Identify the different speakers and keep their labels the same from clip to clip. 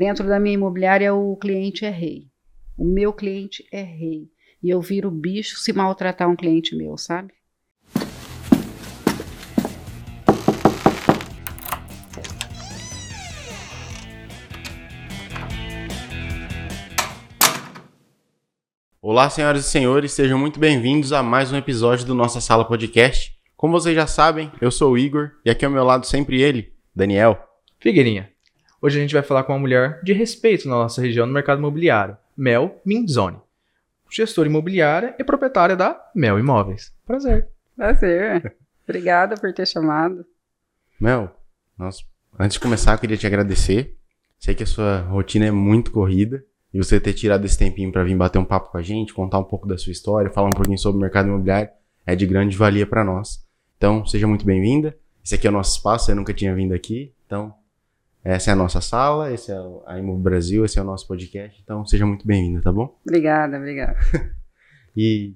Speaker 1: Dentro da minha imobiliária, o cliente é rei. O meu cliente é rei. E eu viro bicho se maltratar um cliente meu, sabe?
Speaker 2: Olá, senhoras e senhores, sejam muito bem-vindos a mais um episódio do Nossa Sala Podcast. Como vocês já sabem, eu sou o Igor e aqui ao meu lado sempre ele, Daniel.
Speaker 3: Figueirinha. Hoje a gente vai falar com uma mulher de respeito na nossa região no mercado imobiliário, Mel Minzoni. Gestora imobiliária e proprietária da Mel Imóveis. Prazer.
Speaker 1: Prazer. Obrigada por ter chamado.
Speaker 2: Mel, nós, antes de começar, eu queria te agradecer. Sei que a sua rotina é muito corrida e você ter tirado esse tempinho para vir bater um papo com a gente, contar um pouco da sua história, falar um pouquinho sobre o mercado imobiliário é de grande valia para nós. Então, seja muito bem-vinda. Esse aqui é o nosso espaço, eu nunca tinha vindo aqui. Então, essa é a nossa sala, esse é a Imo Brasil, esse é o nosso podcast. Então, seja muito bem-vinda, tá bom?
Speaker 1: Obrigada, obrigada.
Speaker 2: e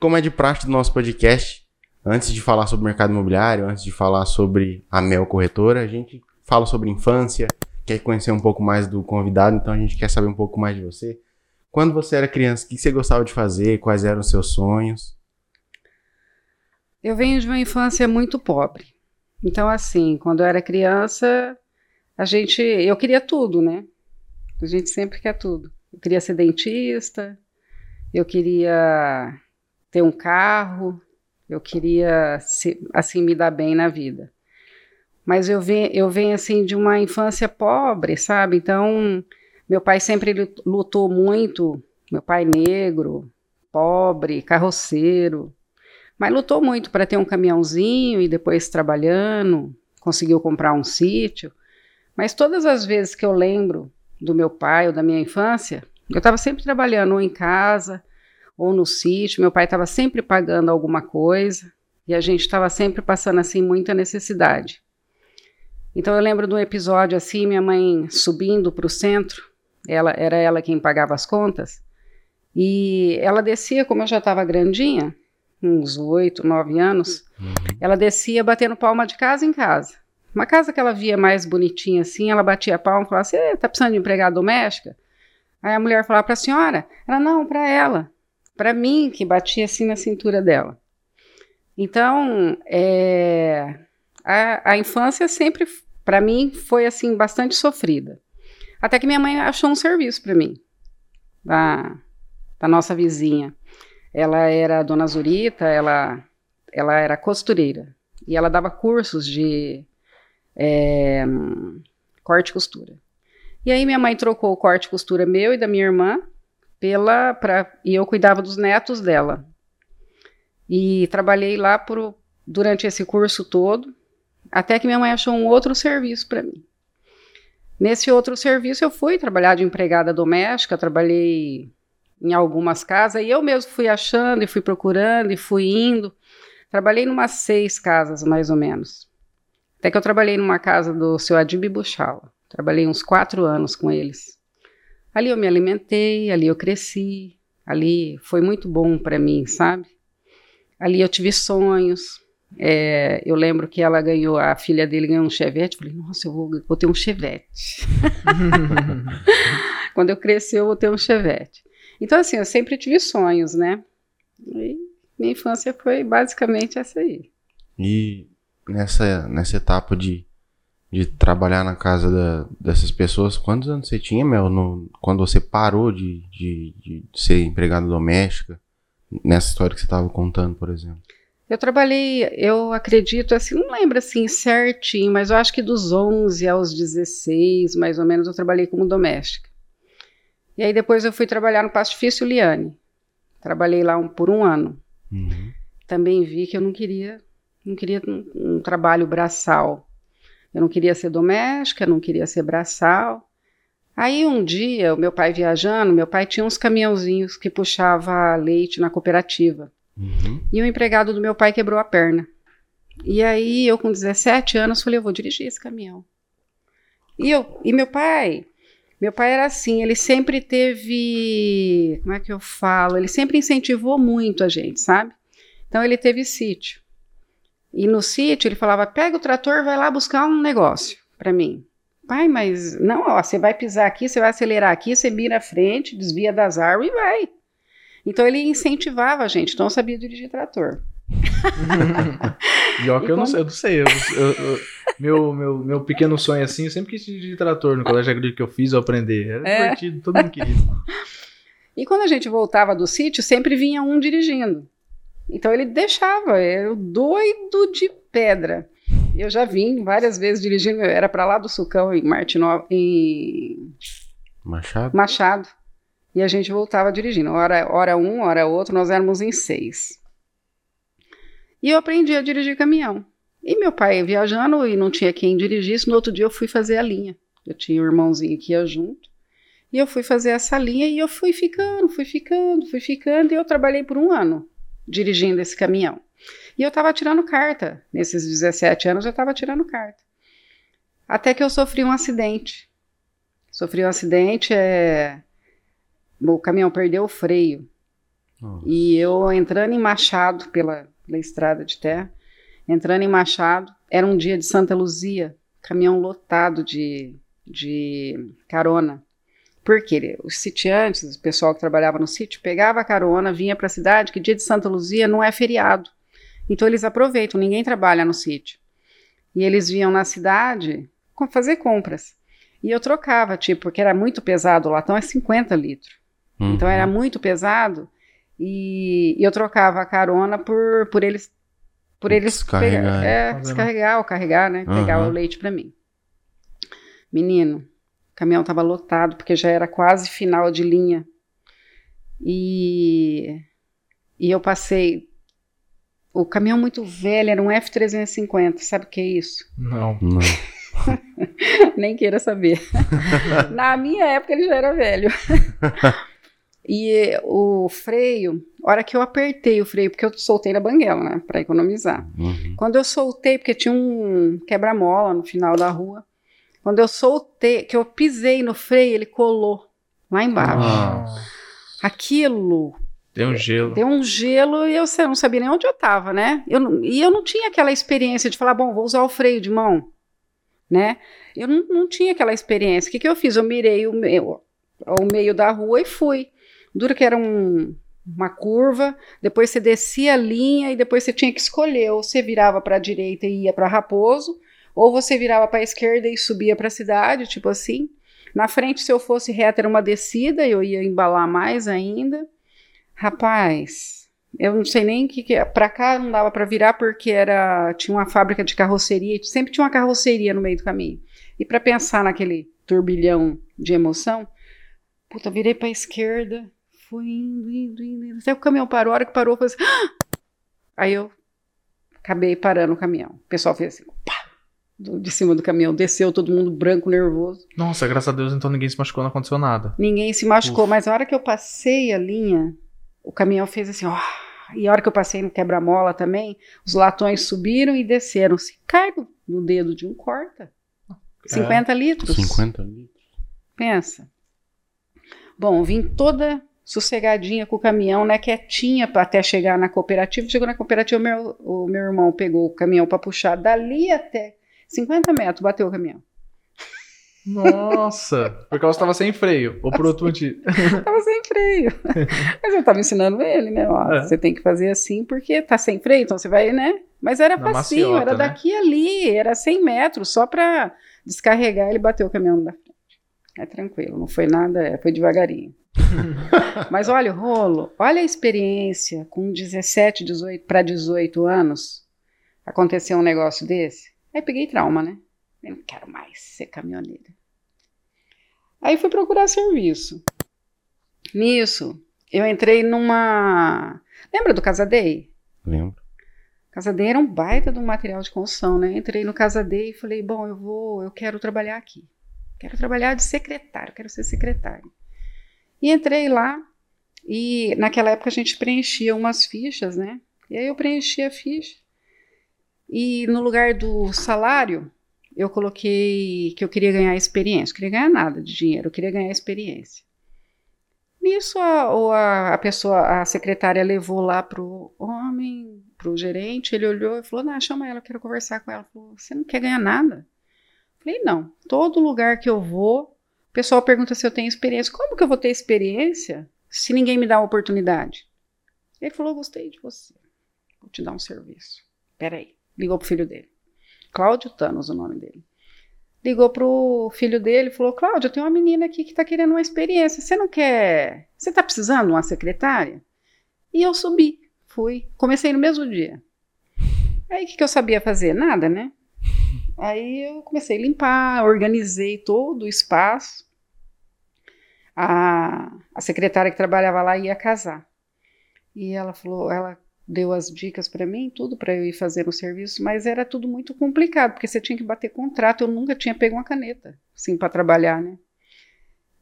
Speaker 2: como é de prática do nosso podcast, antes de falar sobre o mercado imobiliário, antes de falar sobre a Mel Corretora, a gente fala sobre infância, quer conhecer um pouco mais do convidado, então a gente quer saber um pouco mais de você. Quando você era criança, o que você gostava de fazer? Quais eram os seus sonhos?
Speaker 1: Eu venho de uma infância muito pobre. Então, assim, quando eu era criança, a gente. Eu queria tudo, né? A gente sempre quer tudo. Eu queria ser dentista, eu queria ter um carro, eu queria, assim, me dar bem na vida. Mas eu venho, eu venho, assim, de uma infância pobre, sabe? Então, meu pai sempre lutou muito, meu pai negro, pobre, carroceiro. Mas lutou muito para ter um caminhãozinho e depois trabalhando, conseguiu comprar um sítio. Mas todas as vezes que eu lembro do meu pai ou da minha infância, eu estava sempre trabalhando ou em casa ou no sítio. Meu pai estava sempre pagando alguma coisa e a gente estava sempre passando assim muita necessidade. Então eu lembro de um episódio assim, minha mãe subindo para o centro, ela era ela quem pagava as contas, e ela descia, como eu já estava grandinha, uns oito, nove anos, uhum. ela descia batendo palma de casa em casa. Uma casa que ela via mais bonitinha assim, ela batia palma e falava assim: tá precisando de empregada doméstica? Aí a mulher falava para a senhora: ela, não, para ela, para mim, que batia assim na cintura dela. Então, é, a, a infância sempre, para mim, foi assim, bastante sofrida. Até que minha mãe achou um serviço para mim, da, da nossa vizinha. Ela era dona Zurita, ela, ela era costureira. E ela dava cursos de é, corte e costura. E aí minha mãe trocou o corte e costura meu e da minha irmã pela pra, e eu cuidava dos netos dela. E trabalhei lá por, durante esse curso todo, até que minha mãe achou um outro serviço para mim. Nesse outro serviço eu fui trabalhar de empregada doméstica, trabalhei em algumas casas, e eu mesmo fui achando e fui procurando e fui indo. Trabalhei em umas seis casas, mais ou menos. Até que eu trabalhei numa casa do seu Adib Buchala. Trabalhei uns quatro anos com eles. Ali eu me alimentei, ali eu cresci, ali foi muito bom para mim, sabe? Ali eu tive sonhos. É, eu lembro que ela ganhou, a filha dele ganhou um chevette. Falei, nossa, eu vou, vou ter um chevette. Quando eu crescer, eu vou ter um chevette. Então, assim, eu sempre tive sonhos, né? E minha infância foi basicamente essa aí.
Speaker 2: E nessa, nessa etapa de, de trabalhar na casa da, dessas pessoas, quantos anos você tinha, Mel, no, quando você parou de, de, de ser empregada doméstica? Nessa história que você estava contando, por exemplo.
Speaker 1: Eu trabalhei, eu acredito, assim, não lembro assim certinho, mas eu acho que dos 11 aos 16, mais ou menos, eu trabalhei como doméstica. E aí depois eu fui trabalhar no Pastifício Liane. Trabalhei lá um, por um ano. Uhum. Também vi que eu não queria, não queria um, um, trabalho braçal. Eu não queria ser doméstica, não queria ser braçal. Aí um dia, o meu pai viajando, meu pai tinha uns caminhãozinhos que puxava leite na cooperativa. Uhum. E o empregado do meu pai quebrou a perna. E aí eu com 17 anos falei, eu vou dirigir esse caminhão. E, eu, e meu pai meu pai era assim, ele sempre teve. Como é que eu falo? Ele sempre incentivou muito a gente, sabe? Então ele teve sítio. E no sítio ele falava: pega o trator, vai lá buscar um negócio para mim. Pai, mas não, ó, você vai pisar aqui, você vai acelerar aqui, você mira à frente, desvia das árvores e vai. Então ele incentivava a gente, então eu sabia dirigir trator.
Speaker 3: Pior que
Speaker 1: E
Speaker 3: eu não
Speaker 1: quando-
Speaker 3: sei, eu não sei. eu- eu- eu- meu, meu, meu pequeno sonho assim, eu sempre quis dirigir trator no colégio agrícola que eu fiz, eu aprender. Era
Speaker 1: É.
Speaker 3: divertido, todo mundo queria.
Speaker 1: E quando a gente voltava do sítio, sempre vinha um dirigindo. Então ele deixava, eu doido de pedra. Eu já vim várias vezes dirigindo, era para lá do Sucão, em Martinó, em
Speaker 2: Machado?
Speaker 1: Machado. E a gente voltava dirigindo. Hora, hora um, hora outro, nós éramos em seis. E eu aprendi a dirigir caminhão. E meu pai viajando e não tinha quem dirigisse, no outro dia eu fui fazer a linha. Eu tinha um irmãozinho que ia junto. E eu fui fazer essa linha e eu fui ficando, fui ficando, fui ficando. E eu trabalhei por um ano dirigindo esse caminhão. E eu estava tirando carta. Nesses 17 anos eu estava tirando carta. Até que eu sofri um acidente. Sofri um acidente, é... o caminhão perdeu o freio.
Speaker 2: Nossa.
Speaker 1: E eu entrando em Machado, pela, pela estrada de terra, entrando em Machado, era um dia de Santa Luzia, caminhão lotado de, de carona. Porque os sitiantes, o pessoal que trabalhava no sítio, pegava a carona, vinha para a cidade, que dia de Santa Luzia não é feriado. Então eles aproveitam, ninguém trabalha no sítio. E eles vinham na cidade fazer compras. E eu trocava, tipo, porque era muito pesado, o latão é 50 litros.
Speaker 2: Uhum.
Speaker 1: Então era muito pesado e, e eu trocava a carona por, por eles por eles
Speaker 2: Descarregar,
Speaker 1: pegar- é,
Speaker 3: Fazendo.
Speaker 1: descarregar ou carregar, né? Pegar
Speaker 2: Aham.
Speaker 1: o leite para mim. Menino, caminhão tava lotado porque já era quase final de linha. E e eu passei o caminhão muito velho, era um F350, sabe o que é isso?
Speaker 3: Não.
Speaker 2: Não.
Speaker 1: Nem queira saber. Na minha época ele já era velho. e o freio, a hora que eu apertei o freio, porque eu soltei na banguela, né, para economizar.
Speaker 2: Uhum.
Speaker 1: Quando eu soltei, porque tinha um quebra-mola no final da rua, quando eu soltei, que eu pisei no freio, ele colou lá embaixo.
Speaker 2: Ah.
Speaker 1: Aquilo
Speaker 3: Tem um gelo.
Speaker 1: Deu um gelo e eu não sabia nem onde eu estava, né? Eu, não- e eu não tinha aquela experiência de falar, bom, vou usar o freio de mão, né? Eu não, não tinha aquela experiência. O que, que eu fiz? Eu mirei o meio, ao meio da rua e fui. Dura que era um- uma curva, depois você descia a linha e depois você tinha que escolher, ou você virava para a direita e ia para Raposo, ou você virava para a esquerda e subia para a cidade, tipo assim. Na frente, se eu fosse reta, era uma descida, eu ia embalar mais ainda. Rapaz, eu não sei nem que, que. Pra cá não dava pra virar porque era tinha uma fábrica de carroceria, e sempre tinha uma carroceria no meio do caminho. E pra pensar naquele turbilhão de emoção, puta, virei pra esquerda, fui indo, indo, indo, indo, até o caminhão parou, a hora que parou, eu falei assim, "Ah!" aí eu acabei parando o caminhão. O pessoal fez assim, do- de cima do caminhão, desceu todo mundo branco, nervoso.
Speaker 3: Nossa, graças a Deus então ninguém se machucou, não aconteceu nada.
Speaker 1: Ninguém se machucou,
Speaker 3: Ufa.
Speaker 1: mas a hora que eu passei a linha, o caminhão fez assim, ó. E a hora que eu passei no quebra-mola também, os latões subiram e desceram. Se cai no, no dedo de um, corta. 50 litros.
Speaker 2: 50 litros.
Speaker 1: Pensa. Bom, vim toda sossegadinha com o caminhão, né, quietinha até chegar na cooperativa. Chegou na cooperativa, o meu, o meu irmão pegou o caminhão para puxar dali até 50 metros, bateu o caminhão.
Speaker 3: Nossa, por causa tava sem freio, ou por outro motivo.
Speaker 1: tava sem freio. Mas eu tava ensinando ele, né? Ó,
Speaker 3: É.
Speaker 1: Você tem que fazer assim porque tá sem freio, então você vai, né? Mas era
Speaker 3: Na
Speaker 1: facinho,
Speaker 3: maciota,
Speaker 1: era
Speaker 3: né?
Speaker 1: daqui ali, era 100 metros, só pra descarregar ele bateu o caminhão da frente. É tranquilo, não foi nada, é, foi devagarinho. Mas olha o rolo, olha a experiência com 17, 18 para 18 anos, aconteceu um negócio desse. Aí peguei trauma, né? Eu não quero mais ser caminhoneira. Aí fui procurar serviço. Nisso, eu entrei numa. Lembra do Casadei?
Speaker 2: Lembro.
Speaker 1: Casadei era um baita de um material de construção, né? Entrei no Casadei e falei, bom, eu vou, eu quero trabalhar aqui. Quero trabalhar de secretário, quero ser secretário. E entrei lá e naquela época a gente preenchia umas fichas, né? E aí eu preenchi a ficha. E no lugar do salário, eu coloquei que eu queria ganhar experiência. Eu queria ganhar nada de dinheiro, eu queria ganhar experiência. Nisso, a, ou a, a pessoa, a secretária levou lá pro homem, pro gerente, ele olhou e falou, não, chama ela, eu quero conversar com ela. Falou, você não quer ganhar nada? Falei, não, todo lugar que eu vou, o pessoal pergunta se eu tenho experiência. Como que eu vou ter experiência se ninguém me dá uma oportunidade? Ele falou, gostei de você, vou te dar um serviço. Peraí, ligou pro filho dele. Cláudio Thanos, o nome dele. Ligou pro filho dele e falou, Cláudio, tem uma menina aqui que tá querendo uma experiência, você não quer... Você tá precisando de uma secretária? E eu subi, fui, comecei no mesmo dia. Aí o que, que eu sabia fazer? Nada, né? Aí eu comecei a limpar, organizei todo o espaço. A, a secretária que trabalhava lá ia casar. E ela falou, ela deu as dicas para mim, tudo para eu ir fazer o serviço, mas era tudo muito complicado, porque você tinha que bater contrato, eu nunca tinha pego uma caneta, assim, para trabalhar, né?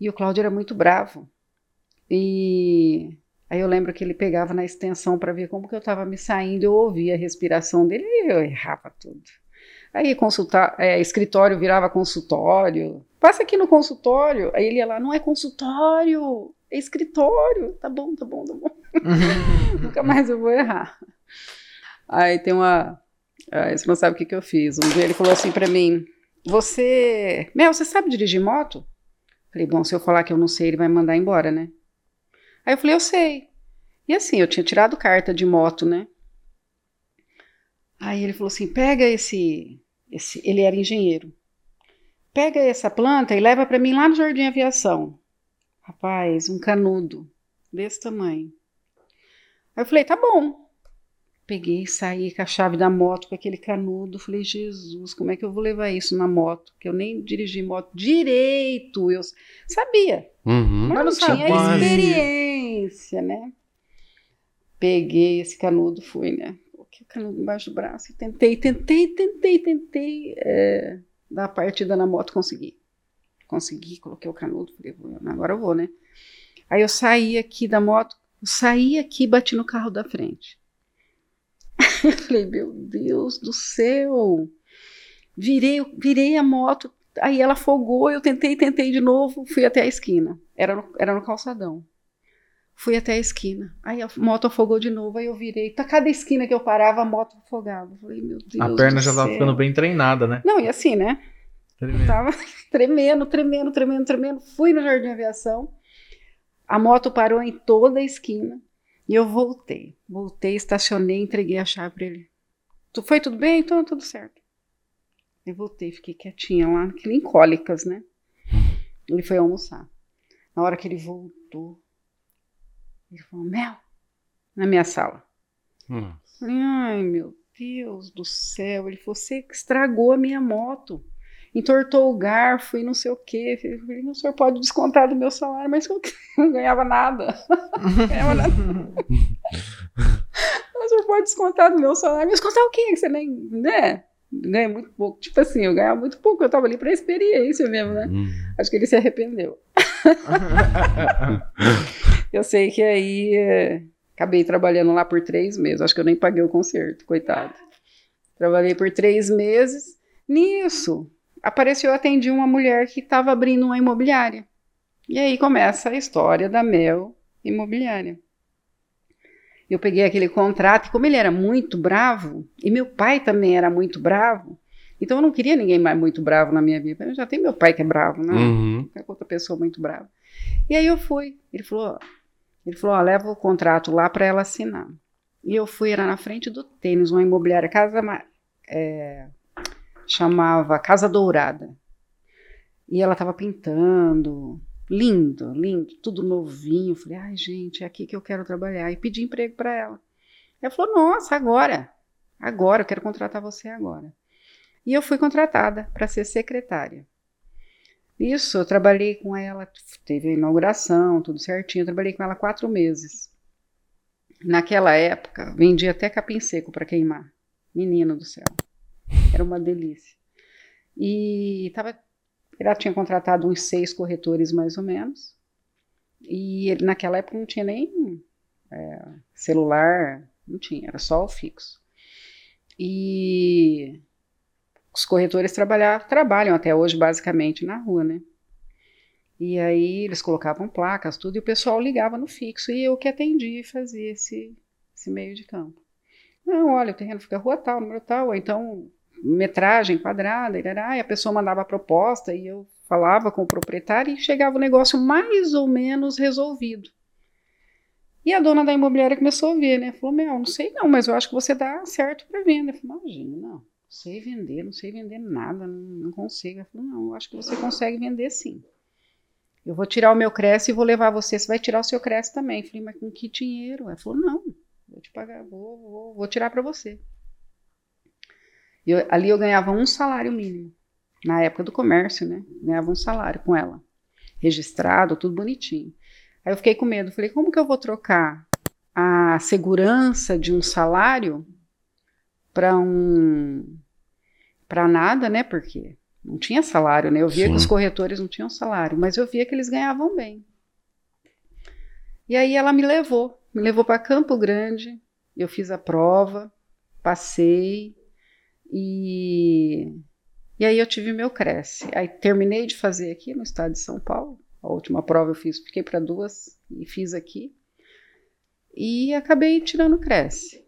Speaker 1: E o Cláudio era muito bravo. E aí eu lembro que ele pegava na extensão para ver como que eu estava me saindo, eu ouvia a respiração dele e eu errava tudo. Aí consultar, é, escritório virava consultório. Passa aqui no consultório. Aí ele ia lá, não é consultório, é escritório. Tá bom, tá bom, tá bom. Nunca mais eu vou errar. Aí tem uma. Aí você não sabe o que, que eu fiz. Um dia ele falou assim para mim: Você. Mel, você sabe dirigir moto? Falei, bom, se eu falar que eu não sei, ele vai me mandar embora, né? Aí eu falei, eu sei. E assim, eu tinha tirado carta de moto, né? Aí ele falou assim: pega esse, esse. Ele era engenheiro. Pega essa planta e leva para mim lá no Jardim Aviação. Rapaz, um canudo desse tamanho. Aí eu falei: tá bom. Peguei, saí com a chave da moto, com aquele canudo. Falei: Jesus, como é que eu vou levar isso na moto? Que eu nem dirigi moto direito. Eu sabia,
Speaker 2: Uhum.
Speaker 1: mas não tinha
Speaker 3: Quase.
Speaker 1: experiência, né? Peguei esse canudo, fui, né? Coloquei o canudo embaixo do braço e tentei, tentei, tentei, tentei é, dar a partida na moto, consegui. Consegui, coloquei o canudo, falei, vou, agora eu vou, né? Aí eu saí aqui da moto, eu saí aqui e bati no carro da frente. Eu falei, meu Deus do céu! Virei, virei a moto, aí ela afogou, eu tentei, tentei de novo, fui até a esquina. Era no, era no calçadão. Fui até a esquina. Aí a moto afogou de novo, aí eu virei. Tá cada esquina que eu parava, a moto afogava. Eu Falei, meu Deus.
Speaker 3: A perna já tava
Speaker 1: céu.
Speaker 3: ficando bem treinada, né?
Speaker 1: Não, e assim, né?
Speaker 3: Tremendo.
Speaker 1: Tava tremendo, tremendo, tremendo, tremendo. Fui no Jardim Aviação. A moto parou em toda a esquina. E eu voltei. Voltei, estacionei, entreguei a chave pra ele. Tu foi tudo bem? Então, tudo certo. Eu voltei, fiquei quietinha lá, aquele em cólicas, né? Ele foi almoçar. Na hora que ele voltou, ele falou, Mel, na minha sala.
Speaker 2: Hum.
Speaker 1: Falei, ai meu Deus do céu. Ele falou, você estragou a minha moto. Entortou o garfo e não sei o quê. Eu falei, o senhor pode descontar do meu salário, mas eu não ganhava nada. Não ganhava nada. o senhor pode descontar do meu salário. Mas descontar o quê? Você nem, né? Ganha muito pouco. Tipo assim, eu ganhava muito pouco. Eu tava ali pra experiência mesmo, né?
Speaker 2: Hum.
Speaker 1: Acho que ele se arrependeu. Eu sei que aí é, acabei trabalhando lá por três meses. Acho que eu nem paguei o concerto, coitado. Trabalhei por três meses. Nisso, apareceu, eu atendi uma mulher que estava abrindo uma imobiliária. E aí começa a história da Mel Imobiliária. Eu peguei aquele contrato, e como ele era muito bravo, e meu pai também era muito bravo, então eu não queria ninguém mais muito bravo na minha vida. Eu já tenho meu pai que é bravo, né?
Speaker 2: Uhum.
Speaker 1: qualquer outra pessoa muito brava. E aí eu fui. Ele falou, ele falou, ó, leva o contrato lá para ela assinar. E eu fui, era na frente do tênis, uma imobiliária, casa, é, chamava Casa Dourada. E ela estava pintando, lindo, lindo, tudo novinho. Falei, ai gente, é aqui que eu quero trabalhar. E pedi emprego para ela. Ela falou, nossa, agora, agora, eu quero contratar você agora. E eu fui contratada para ser secretária. Isso, eu trabalhei com ela, teve a inauguração, tudo certinho. Eu trabalhei com ela quatro meses. Naquela época, vendia até capim seco para queimar. Menino do céu. Era uma delícia. E tava, ela tinha contratado uns seis corretores, mais ou menos. E ele, naquela época não tinha nem é, celular, não tinha, era só o fixo. E os corretores trabalhar, trabalham até hoje basicamente na rua, né? E aí eles colocavam placas, tudo, e o pessoal ligava no fixo, e eu que atendia e fazia esse, esse meio de campo. Não, olha, o terreno fica rua tal, número tal, ou então metragem quadrada, e a pessoa mandava a proposta e eu falava com o proprietário e chegava o negócio mais ou menos resolvido. E a dona da imobiliária começou a ver, né? Falou: Meu, não sei não, mas eu acho que você dá certo para venda. Eu falei: Imagina, não, não sei vender, não sei vender nada, não, não consigo. Ela falou: Não, eu acho que você consegue vender sim. Eu vou tirar o meu Cresce e vou levar você. Você vai tirar o seu Cresce também. Eu falei: Mas com que dinheiro? Ela falou: Não, vou te pagar, vou, vou, vou tirar para você. Eu, ali eu ganhava um salário mínimo. Na época do comércio, né? Ganhava um salário com ela. Registrado, tudo bonitinho. Aí eu fiquei com medo. Falei, como que eu vou trocar a segurança de um salário para um. para nada, né? Porque não tinha salário, né? Eu via Sim. que os corretores não tinham salário, mas eu via que eles ganhavam bem. E aí ela me levou. Me levou para Campo Grande. Eu fiz a prova, passei e e aí eu tive meu Cresce. Aí terminei de fazer aqui no estado de São Paulo. A última prova eu fiz, fiquei para duas e fiz aqui. E acabei tirando Cresce.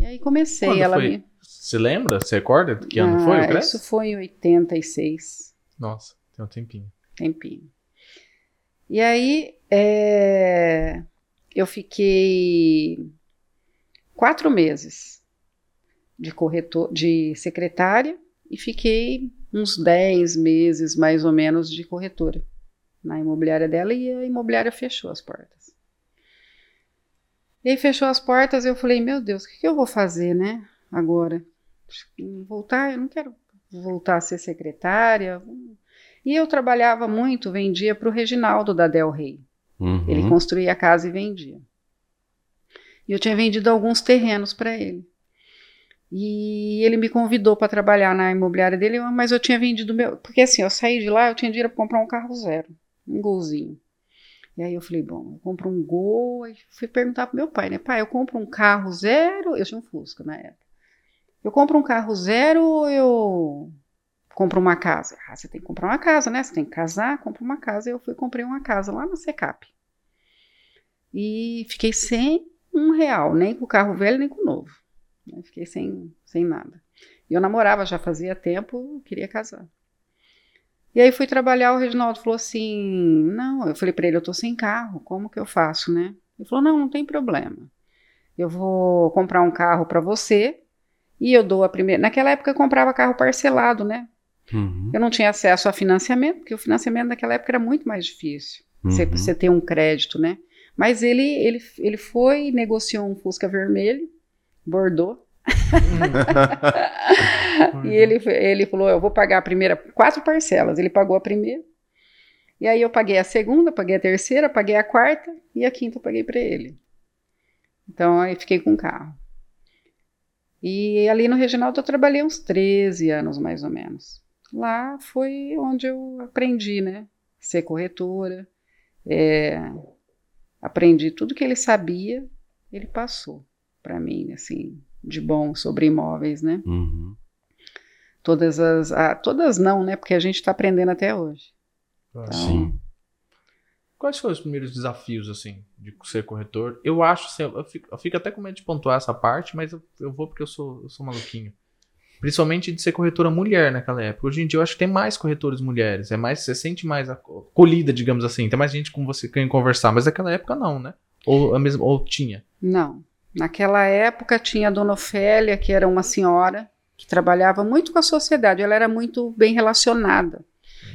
Speaker 1: E aí comecei.
Speaker 3: Quando
Speaker 1: ela
Speaker 3: foi?
Speaker 1: me.
Speaker 3: Você lembra? Você recorda que ano
Speaker 1: ah,
Speaker 3: foi o Cresce?
Speaker 1: Isso foi em 86.
Speaker 3: Nossa, tem um tempinho.
Speaker 1: Tempinho. E aí é... eu fiquei quatro meses de corretor, de secretária e fiquei uns 10 meses mais ou menos de corretora na imobiliária dela e a imobiliária fechou as portas. E aí fechou as portas, eu falei, meu Deus, o que, que eu vou fazer, né, agora? Voltar, eu não quero voltar a ser secretária. E eu trabalhava muito, vendia para o Reginaldo da Del Rey. Uhum. Ele construía a casa e vendia. E eu tinha vendido alguns terrenos para ele. E ele me convidou para trabalhar na imobiliária dele, mas eu tinha vendido meu. Porque assim, eu saí de lá, eu tinha dinheiro para comprar um carro zero, um golzinho. E aí eu falei, bom, eu compro um gol. E fui perguntar pro meu pai, né? Pai, eu compro um carro zero. Eu tinha um Fusca na época. Eu compro um carro zero ou eu compro uma casa? Ah, você tem que comprar uma casa, né? Você tem que casar, compra uma casa. Eu fui comprei uma casa lá na Secap. E fiquei sem um real, nem com o carro velho, nem com o novo. Eu fiquei sem, sem nada. E eu namorava já fazia tempo, queria casar. E aí fui trabalhar, o Reginaldo falou assim: Não, eu falei para ele: Eu tô sem carro, como que eu faço, né? Ele falou: Não, não tem problema. Eu vou comprar um carro para você e eu dou a primeira. Naquela época eu comprava carro parcelado, né? Uhum. Eu não tinha acesso a financiamento, porque o financiamento naquela época era muito mais difícil. Uhum. Você, você ter um crédito, né? Mas ele, ele, ele foi e negociou um Fusca vermelho Bordeaux. e ele, ele falou: Eu vou pagar a primeira, quatro parcelas. Ele pagou a primeira. E aí eu paguei a segunda, paguei a terceira, paguei a quarta e a quinta eu paguei para ele. Então aí fiquei com o carro. E ali no Reginaldo eu trabalhei uns 13 anos mais ou menos. Lá foi onde eu aprendi, né? Ser corretora. É, aprendi tudo que ele sabia, ele passou para mim, assim, de bom sobre imóveis, né? Uhum. Todas as. Ah, todas não, né? Porque a gente está aprendendo até hoje.
Speaker 3: Ah, então, Sim. Quais foram os primeiros desafios, assim, de ser corretor? Eu acho, assim, eu fico, eu fico até com medo de pontuar essa parte, mas eu, eu vou porque eu sou, eu sou maluquinho. Principalmente de ser corretora mulher naquela época. Hoje em dia eu acho que tem mais corretores mulheres. É mais, você sente mais acolhida, digamos assim. Tem mais gente com você quem conversar. Mas naquela época não, né? Ou, a mesma, ou tinha?
Speaker 1: Não. Naquela época tinha a Dona Ofélia, que era uma senhora que trabalhava muito com a sociedade, ela era muito bem relacionada.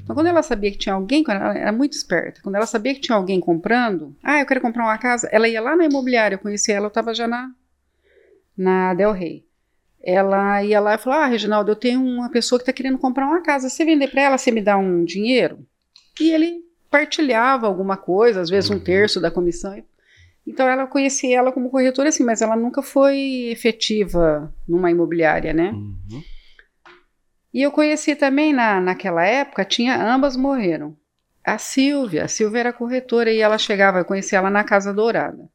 Speaker 1: Então, quando ela sabia que tinha alguém, ela era muito esperta, quando ela sabia que tinha alguém comprando, ah, eu quero comprar uma casa, ela ia lá na imobiliária, eu conheci ela, eu estava já na, na Del Rey. Ela ia lá e falou: Ah, Reginaldo, eu tenho uma pessoa que está querendo comprar uma casa, você vender para ela, você me dá um dinheiro? E ele partilhava alguma coisa, às vezes um terço da comissão. Então ela conhecia ela como corretora, assim, mas ela nunca foi efetiva numa imobiliária, né? Uhum. E eu conheci também na, naquela época, tinha ambas morreram. A Silvia, a Silvia era corretora e ela chegava, eu conheci ela na Casa Dourada.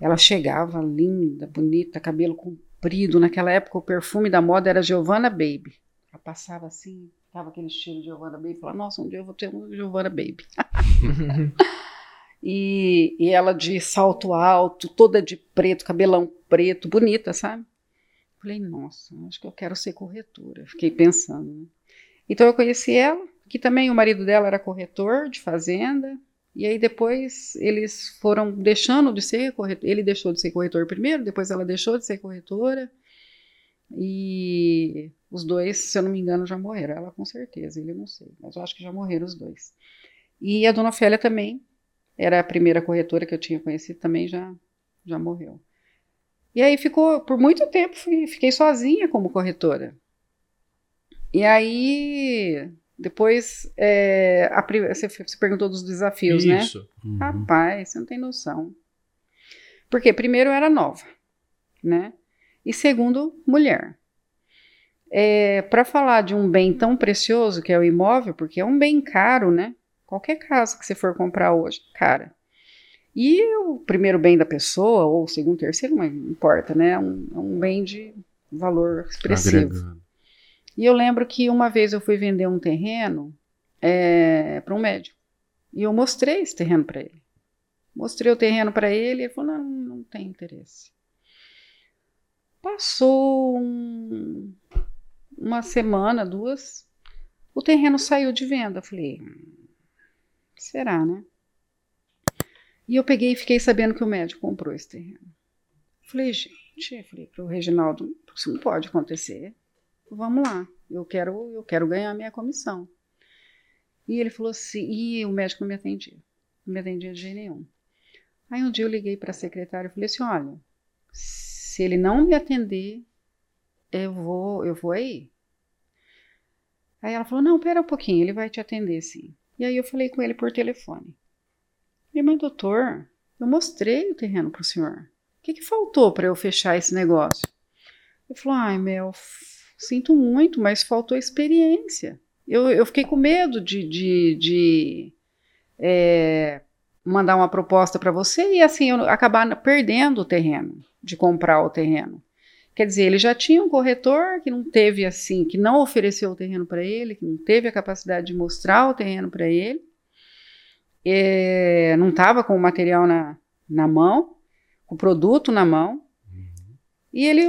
Speaker 1: Ela chegava linda, bonita, cabelo comprido. Naquela época o perfume da moda era Giovanna Baby. Ela passava assim, tava aquele estilo de Giovanna Baby. Falava, nossa, um dia eu vou ter um Giovanna Baby. E, e ela de salto alto, toda de preto, cabelão preto, bonita, sabe? Falei, nossa, acho que eu quero ser corretora. Fiquei pensando. Né? Então eu conheci ela, que também o marido dela era corretor de fazenda. E aí depois eles foram deixando de ser corretor. Ele deixou de ser corretor primeiro, depois ela deixou de ser corretora. E os dois, se eu não me engano, já morreram. Ela com certeza, ele não sei, mas eu acho que já morreram os dois. E a dona Ofélia também, era a primeira corretora que eu tinha conhecido, também já, já morreu. E aí ficou, por muito tempo, fiquei sozinha como corretora. E aí, depois, é, a, você, você, perguntou dos desafios, né? Isso. né? Uhum. Rapaz, você não tem noção. Porque, primeiro, eu era nova, né? E segundo, mulher. É, Para falar de um bem tão precioso que é o imóvel, porque é um bem caro, né? Qualquer casa que você for comprar hoje, cara. E o primeiro bem da pessoa, ou o segundo, terceiro, não importa, né? É um, é um bem de valor expressivo. Agregando. E eu lembro que uma vez eu fui vender um terreno é, para um médico. E eu mostrei esse terreno para ele. Mostrei o terreno para ele e ele falou: não, não tem interesse. Passou um, uma semana, duas, o terreno saiu de venda. Falei, será, né? E eu peguei e fiquei sabendo que o médico comprou esse terreno. Falei, gente, falei para o Reginaldo, isso não pode acontecer. Vamos lá, eu quero, eu quero ganhar minha comissão. E ele falou assim, e o médico não me atendia. Não me atendia de jeito nenhum. Aí um dia eu liguei para a secretária e falei assim, olha, se ele não me atender, eu vou, eu vou aí. Aí ela falou: Não, pera um pouquinho, ele vai te atender sim. E aí eu falei com ele por telefone. E, mas doutor, eu mostrei o terreno para o senhor. O que, que faltou para eu fechar esse negócio? Ele falou: Ai, Mel, sinto muito, mas faltou experiência. Eu, eu fiquei com medo de, de, de é, mandar uma proposta para você e assim eu acabar perdendo o terreno, de comprar o terreno. Quer dizer, ele já tinha um corretor que não teve assim, que não ofereceu o terreno para ele, que não teve a capacidade de mostrar o terreno para ele, é, não estava com o material na, na mão, com o produto na mão, uhum. e ele,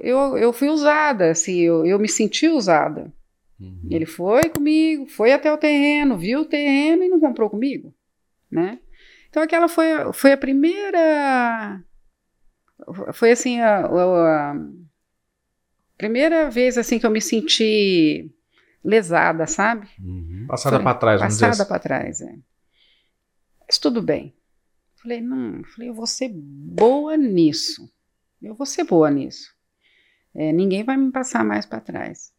Speaker 1: eu, eu fui usada, assim, eu, eu me senti usada. Uhum. Ele foi comigo, foi até o terreno, viu o terreno e não comprou comigo, né? Então aquela foi, foi a primeira foi assim a, a, primeira vez assim que eu me senti lesada, sabe?
Speaker 3: Uhum. Passada para trás,
Speaker 1: vamos Passada para trás, é. Mas tudo bem. Falei, não, falei, eu vou ser boa nisso. Eu vou ser boa nisso. É, ninguém vai me passar mais para trás.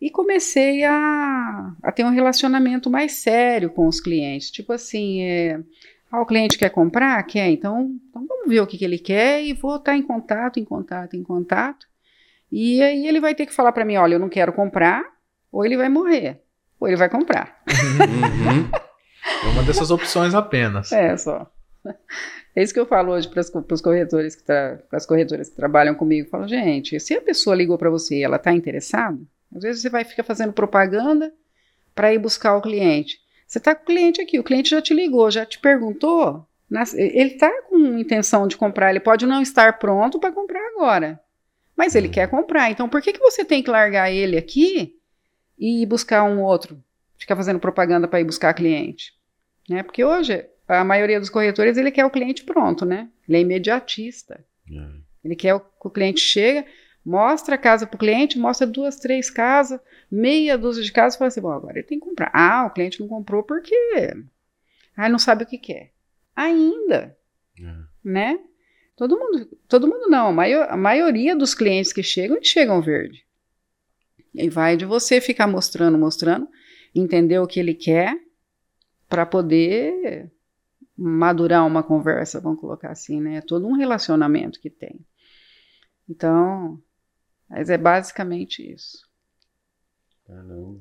Speaker 1: E comecei a, a ter um relacionamento mais sério com os clientes. Tipo assim, é, ah, o cliente quer comprar? Quer, então, então vamos ver o que, que ele quer e vou estar em contato, em contato, em contato. E aí ele vai ter que falar para mim, olha, eu não quero comprar, ou ele vai morrer, ou ele vai comprar.
Speaker 3: Uhum. É uma dessas opções apenas.
Speaker 1: É, só. É isso que eu falo hoje para os corretores que para as corretoras que trabalham comigo. Eu falo, gente, se a pessoa ligou para você e ela está interessada, às vezes você vai ficar fazendo propaganda para ir buscar o cliente. Você está com o cliente aqui, o cliente já te ligou, já te perguntou. Ele está com intenção de comprar, ele pode não estar pronto para comprar agora, mas ele quer comprar. Então, por que, que você tem que largar ele aqui e ir buscar um outro? Ficar fazendo propaganda para ir buscar cliente? Né? Porque hoje, a maioria dos corretores, ele quer o cliente pronto, né? Ele é imediatista. É. Ele quer que o cliente chega, Mostra a casa para o cliente, mostra duas, três casas, meia dúzia de casas, e fala assim: bom, agora ele tem que comprar. Ah, o cliente não comprou porque ah, não sabe o que quer. Ainda. É. Né? Todo mundo, todo mundo não, a, maior, a maioria dos clientes que chegam, eles chegam verde. E vai de você ficar mostrando, mostrando, entender o que ele quer, para poder madurar uma conversa, vamos colocar assim, né? É todo um relacionamento que tem. Então, mas é basicamente isso.
Speaker 3: Caramba.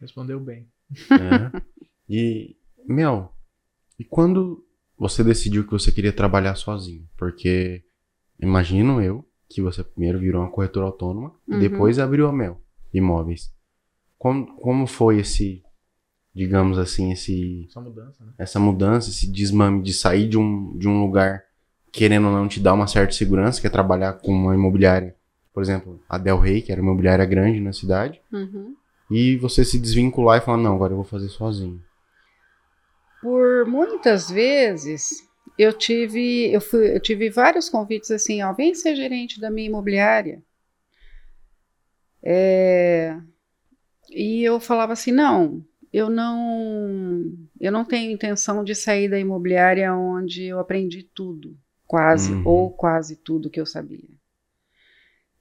Speaker 3: Respondeu bem.
Speaker 2: É. E, Mel, e quando você decidiu que você queria trabalhar sozinho? Porque imagino eu que você primeiro virou uma corretora autônoma uhum. e depois abriu a Mel Imóveis. Como, como foi esse, digamos assim, esse,
Speaker 3: essa mudança, né?
Speaker 2: essa mudança, esse desmame de sair de um, de um lugar querendo ou não te dar uma certa segurança, que é trabalhar com uma imobiliária por exemplo, a Del Rey, que era uma imobiliária grande na cidade,
Speaker 1: Uhum.
Speaker 2: e você se desvincular e falar, não, agora eu vou fazer sozinho.
Speaker 1: Por muitas vezes eu tive, eu fui, eu tive vários convites assim, ó, vem ser gerente da minha imobiliária. É, e eu falava assim, não, eu não, eu não tenho intenção de sair da imobiliária onde eu aprendi tudo, quase
Speaker 2: Uhum.
Speaker 1: ou quase tudo que eu sabia.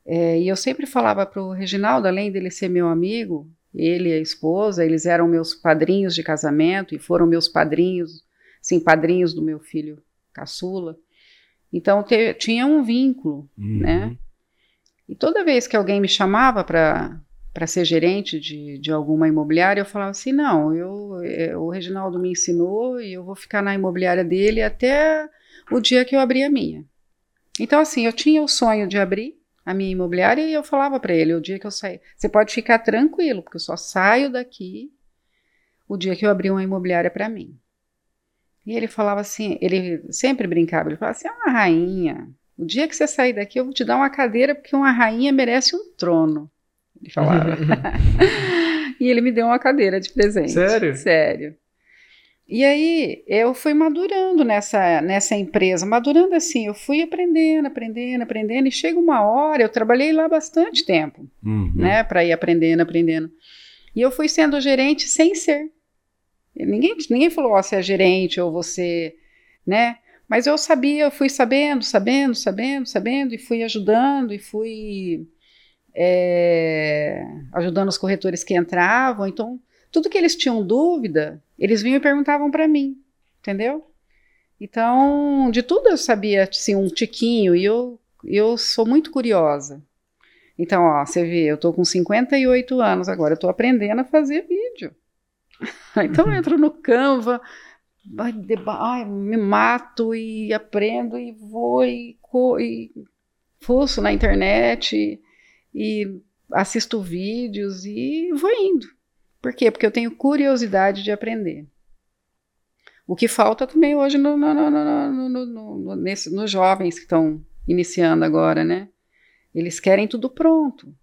Speaker 1: É, e eu sempre falava para o Reginaldo, além dele ser meu amigo, ele e a esposa, eles eram meus padrinhos de casamento e foram meus padrinhos, sim, padrinhos do meu filho caçula. Então te- tinha um vínculo, né? E toda vez que alguém me chamava para para ser gerente de, de alguma imobiliária, eu falava assim, não, eu, é, o Reginaldo me ensinou e eu vou ficar na imobiliária dele até o dia que eu abrir a minha. Então, assim, eu tinha o sonho de abrir a minha imobiliária e eu falava para ele, o dia que eu sair, você pode ficar tranquilo, porque eu só saio daqui o dia que eu abrir uma imobiliária para mim. E ele falava assim, ele sempre brincava, ele falava assim, é uma rainha, o dia que você sair daqui eu vou te dar uma cadeira porque uma rainha merece um trono. Ele falava. e ele me deu uma cadeira de presente.
Speaker 3: Sério?
Speaker 1: Sério. E aí eu fui madurando nessa, nessa empresa, madurando assim, eu fui aprendendo, aprendendo, aprendendo, e chega uma hora, eu trabalhei lá bastante tempo,
Speaker 2: Uhum.
Speaker 1: né, para ir aprendendo, aprendendo. E eu fui sendo gerente sem ser. Ninguém, ninguém falou, ó, você é gerente ou você, né? Mas eu sabia, eu fui sabendo, sabendo, sabendo, sabendo, e fui ajudando, e fui é, ajudando os corretores que entravam. Então, tudo que eles tinham dúvida, eles vinham e perguntavam para mim, entendeu? Então, de tudo eu sabia, assim, um tiquinho, e eu, eu sou muito curiosa. Então, ó, você vê, eu tô com 58 anos agora, eu tô aprendendo a fazer vídeo. então, eu entro no Canva, ai, me mato e aprendo e vou e, e fuço na internet e assisto vídeos e vou indo. Por quê? Porque eu tenho curiosidade de aprender. O que falta também hoje no, no, no, nesse- nos jovens que estão iniciando agora, né? Eles querem tudo pronto.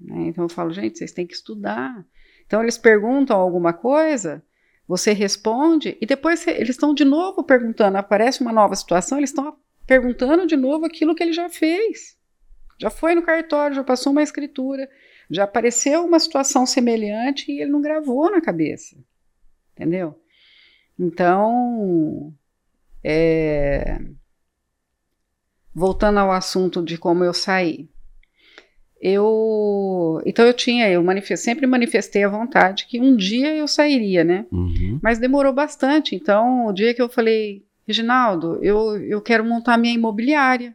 Speaker 1: né? Então eu falo, gente, vocês têm que estudar. Então eles perguntam alguma coisa, você responde, e depois eles estão de novo perguntando, aparece uma nova situação, eles estão perguntando de novo aquilo que ele já fez. Já foi no cartório, já passou uma escritura, já apareceu uma situação semelhante e ele não gravou na cabeça. Entendeu? Então, é, voltando ao assunto de como eu saí. Eu, então eu tinha, eu manifest, sempre manifestei a vontade que um dia eu sairia, né?
Speaker 2: Uhum.
Speaker 1: Mas demorou bastante. Então, o dia que eu falei, Reginaldo, eu, eu quero montar minha imobiliária.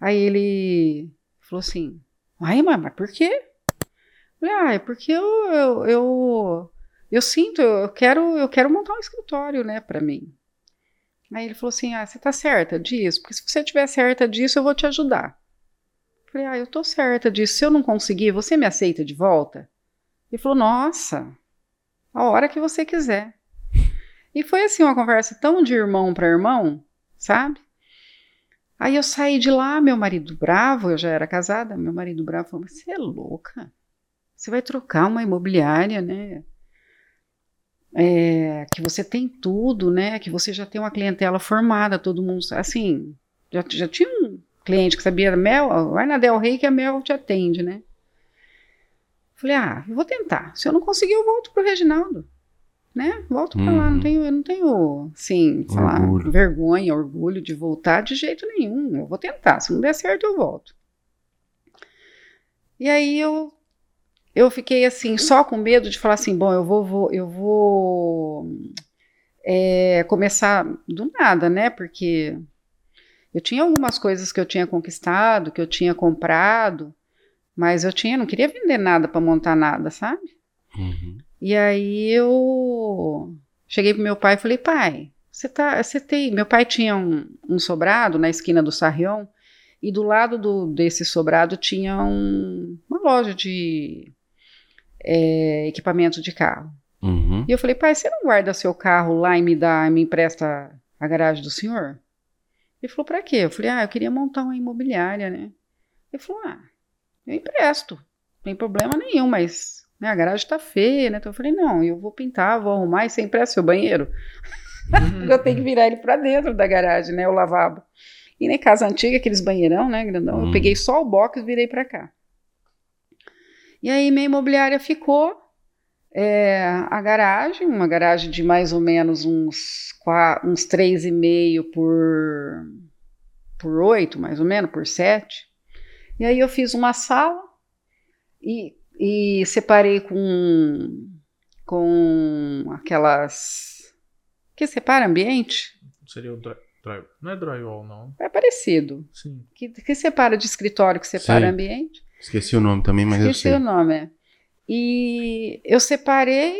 Speaker 1: Aí ele falou assim: Ai, mas, mas por quê? Ah, é porque eu, eu, eu, eu sinto, eu quero, eu quero montar um escritório, né, para mim. Aí ele falou assim: Ah, você tá certa disso? Porque se você estiver certa disso, eu vou te ajudar. Falei, ah, eu tô certa disso. Se eu não conseguir, você me aceita de volta? Ele falou, nossa, a hora que você quiser. E foi assim uma conversa tão de irmão para irmão, sabe? Aí eu saí de lá, meu marido bravo, eu já era casada, meu marido bravo falou: "Mas Você é louca? Você vai trocar uma imobiliária, né? É, que você tem tudo, né? Que você já tem uma clientela formada, todo mundo. Assim, já, já tinha um cliente que sabia Mel, vai na Del Rey que a Mel te atende, né? Falei, ah, vou tentar. Se eu não conseguir, eu volto pro Reginaldo. Né? Volto pra lá.
Speaker 2: Uhum.
Speaker 1: Não tenho, eu não tenho, assim, sei lá,
Speaker 2: Orgulho.
Speaker 1: vergonha, orgulho de voltar de jeito nenhum. Eu vou tentar. Se não der certo, eu volto. E aí eu eu fiquei assim, só com medo de falar assim, bom, eu vou, vou eu vou é, começar do nada, né? Porque eu tinha algumas coisas que eu tinha conquistado, que eu tinha comprado, mas eu tinha, não queria vender nada para montar nada, sabe?
Speaker 2: Uhum.
Speaker 1: E aí eu cheguei pro meu pai e falei, pai, você tá, você tem, meu pai tinha um, um sobrado na esquina do Sarrião e do lado do, desse sobrado tinha um- uma loja de é, equipamento de carro.
Speaker 2: Uhum.
Speaker 1: E eu falei, pai, você não guarda seu carro lá e me dá, me empresta a garagem do senhor? Ele falou, pra quê? Eu falei, ah, eu queria montar uma imobiliária, né? Ele falou, ah, eu empresto, não tem problema nenhum, mas a garagem tá feia, né? Então eu falei, não, eu vou pintar, vou arrumar e você empresta seu banheiro. eu tenho que virar ele para dentro da garagem, né? O lavabo. E na casa antiga, aqueles banheirão, né, grandão,
Speaker 2: Hum.
Speaker 1: eu peguei só o box e virei para cá. E aí minha imobiliária ficou é, a garagem, uma garagem de mais ou menos uns, uns 3,5 por, por 8, mais ou menos, por 7. E aí eu fiz uma sala e, e separei com, com aquelas que separa ambiente.
Speaker 3: Seria o dry, dry- Não é drywall, não.
Speaker 1: É parecido.
Speaker 3: Sim.
Speaker 1: Que, que separa de escritório, que separa
Speaker 2: Sei.
Speaker 1: ambiente.
Speaker 2: Esqueci o nome também, mas
Speaker 1: Esqueci
Speaker 2: eu
Speaker 1: o
Speaker 2: sei.
Speaker 1: nome. é. E eu separei,